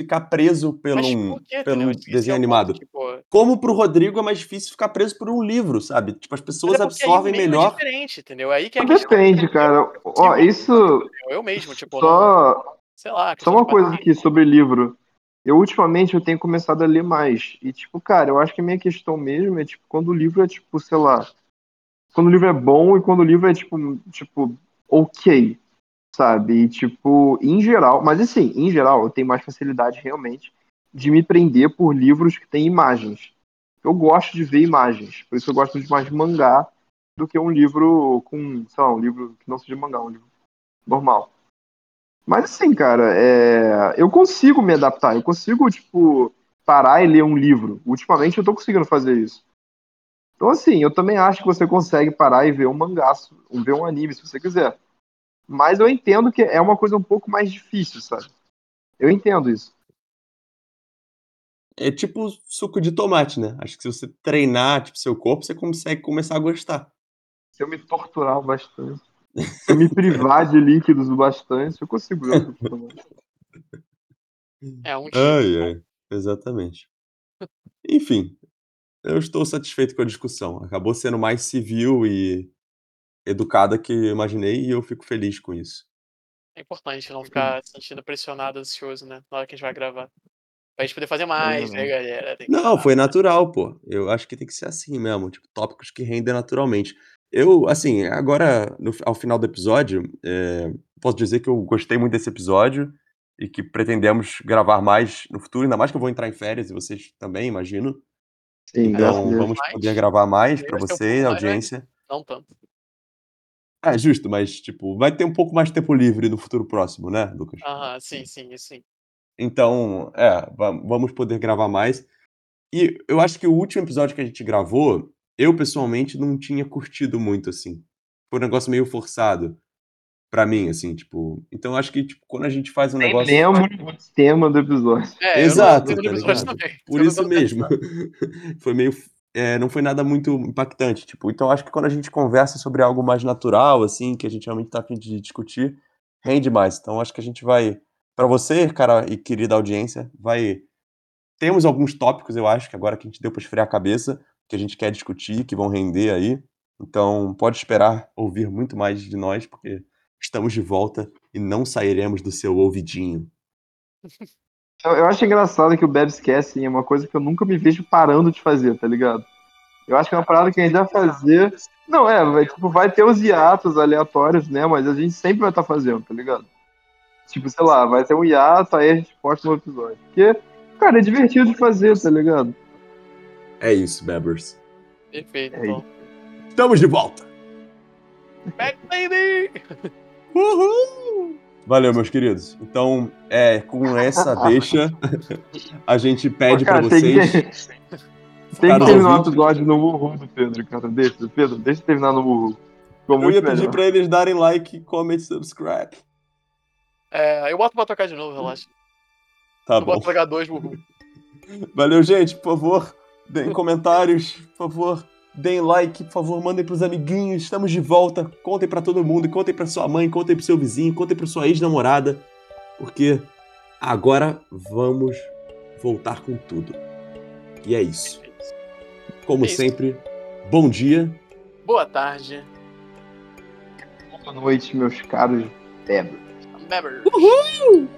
Speaker 1: ficar preso pelo
Speaker 2: Mas
Speaker 1: um,
Speaker 2: quê,
Speaker 1: pelo um
Speaker 2: é
Speaker 1: desenho
Speaker 2: ponto,
Speaker 1: animado.
Speaker 2: tipo,
Speaker 1: Como pro Rodrigo é mais difícil ficar preso por um livro, sabe? Tipo, as pessoas
Speaker 2: é
Speaker 1: absorvem
Speaker 2: é
Speaker 1: melhor.
Speaker 2: diferente, entendeu? Aí que é a
Speaker 3: Mas
Speaker 2: questão.
Speaker 3: Depende, cara. Ó,
Speaker 2: Tipo,
Speaker 3: isso.
Speaker 2: Eu mesmo, tipo, não,
Speaker 3: Só,
Speaker 2: sei lá,
Speaker 3: só uma coisa aqui sobre livro. Eu, ultimamente, eu tenho começado a ler mais. E, tipo, cara, eu acho que a minha questão mesmo é, tipo, quando o livro é, tipo, sei lá. Quando o livro é bom e quando o livro é, tipo, tipo, ok, sabe? E, tipo, em geral. Mas, assim, em geral, eu tenho mais facilidade, realmente, de me prender por livros que têm imagens. Eu gosto de ver imagens. Por isso eu gosto de mais mangá do que um livro com, sei lá, um livro que não seja mangá, um livro normal. Mas assim, cara, é, eu consigo me adaptar, eu consigo, tipo, parar e ler um livro. Ultimamente eu tô conseguindo fazer isso. Então, assim, eu também acho que você consegue parar e ver um mangá, ver um anime, se você quiser. Mas eu entendo que é uma coisa um pouco mais difícil, sabe? Eu entendo isso.
Speaker 1: É tipo suco de tomate, né? Acho que se você treinar, tipo, seu corpo, você consegue começar a gostar.
Speaker 3: Se eu me torturar bastante, se eu me privar de líquidos bastante, eu consigo.
Speaker 2: É um tipo.
Speaker 1: Ai, ai. Exatamente. Enfim, eu estou satisfeito com a discussão. Acabou sendo mais civil e educada que eu imaginei e eu fico feliz com isso.
Speaker 2: É importante não ficar se sentindo pressionado, ansioso, né? Na hora que a gente vai gravar. Pra gente poder fazer mais, né,
Speaker 3: Exatamente.
Speaker 2: galera? Tem que
Speaker 1: Não,
Speaker 2: falar.
Speaker 1: foi natural, pô. Eu acho que tem que ser assim mesmo, tipo, tópicos que rendem naturalmente. Eu, assim, agora, no ao final do episódio, eh, posso dizer que eu gostei muito desse episódio e que pretendemos gravar mais no futuro, ainda mais que eu vou entrar em férias e vocês também, imagino.
Speaker 3: Sim,
Speaker 1: Então, vamos
Speaker 2: Mais.
Speaker 1: poder gravar mais
Speaker 2: um
Speaker 1: você,
Speaker 2: né?
Speaker 1: audiência.
Speaker 2: Não tanto.
Speaker 1: É, justo, mas, tipo, vai ter um pouco mais de tempo livre no futuro próximo, né, Lucas?
Speaker 2: Aham, sim, sim, sim.
Speaker 1: Então, é, va vamos poder gravar mais. E eu acho que o último episódio que a gente gravou, eu pessoalmente não tinha curtido muito, assim. Foi um negócio meio forçado pra mim, assim, tipo. Então eu acho que, tipo, quando a gente faz um
Speaker 3: Nem
Speaker 1: negócio.
Speaker 3: lembro o tema do episódio.
Speaker 2: É,
Speaker 1: Exato, tá
Speaker 2: episódio.
Speaker 1: Por isso mesmo. Foi meio. É, não foi nada muito impactante, tipo. Então eu acho que quando a gente conversa sobre algo mais natural, assim, que a gente realmente tá a fim de discutir, rende mais. Então acho que a gente vai. Pra você, cara e querida audiência, vai. Temos alguns tópicos, eu acho, que agora que a gente deu pra esfriar a cabeça, que a gente quer discutir, que vão render aí. Então pode esperar ouvir muito mais de nós, porque estamos de volta e não sairemos do seu ouvidinho.
Speaker 3: Eu, acho engraçado que o Bebs Casting é uma coisa que eu nunca me vejo parando de fazer, tá ligado? Eu acho que é uma parada que a gente vai fazer. Não, é, vai, tipo, vai ter os hiatos aleatórios, né? Mas a gente sempre vai estar fazendo, tá ligado? Tipo, sei lá, vai ter um hiato, aí a gente posta no episódio. Porque, cara, é divertido de fazer, tá ligado?
Speaker 1: É isso, Bebbers.
Speaker 2: Perfeito,
Speaker 3: É
Speaker 2: então.
Speaker 1: Estamos de volta!
Speaker 2: Back, baby!
Speaker 1: Uhul! Valeu, meus queridos. Então, é, com essa deixa, a gente pede
Speaker 3: cara,
Speaker 1: pra
Speaker 3: tem
Speaker 1: vocês.
Speaker 3: que, tem que terminar o episódio no Murro do Pedro, cara. Deixa, Pedro, deixa eu terminar no Murro. Ficou
Speaker 1: Eu ia pedir
Speaker 3: melhor.
Speaker 1: pra eles darem like, comment, subscribe.
Speaker 2: É, eu boto pra tocar de novo, relaxa.
Speaker 1: Tá
Speaker 2: eu
Speaker 1: bom.
Speaker 2: boto pra H2, burro.
Speaker 1: Valeu, gente. Por favor, deem comentários. Por favor, deem like. Por favor, mandem pros amiguinhos. Estamos de volta. Contem pra todo mundo. Contem pra sua mãe. Contem pro seu vizinho. Contem pra sua ex-namorada. Porque agora vamos voltar com tudo. E é isso. Como
Speaker 2: É isso.
Speaker 1: sempre, bom dia.
Speaker 2: Boa tarde.
Speaker 3: Boa noite, meus caros Bebers.
Speaker 2: Beber.
Speaker 1: Uhul!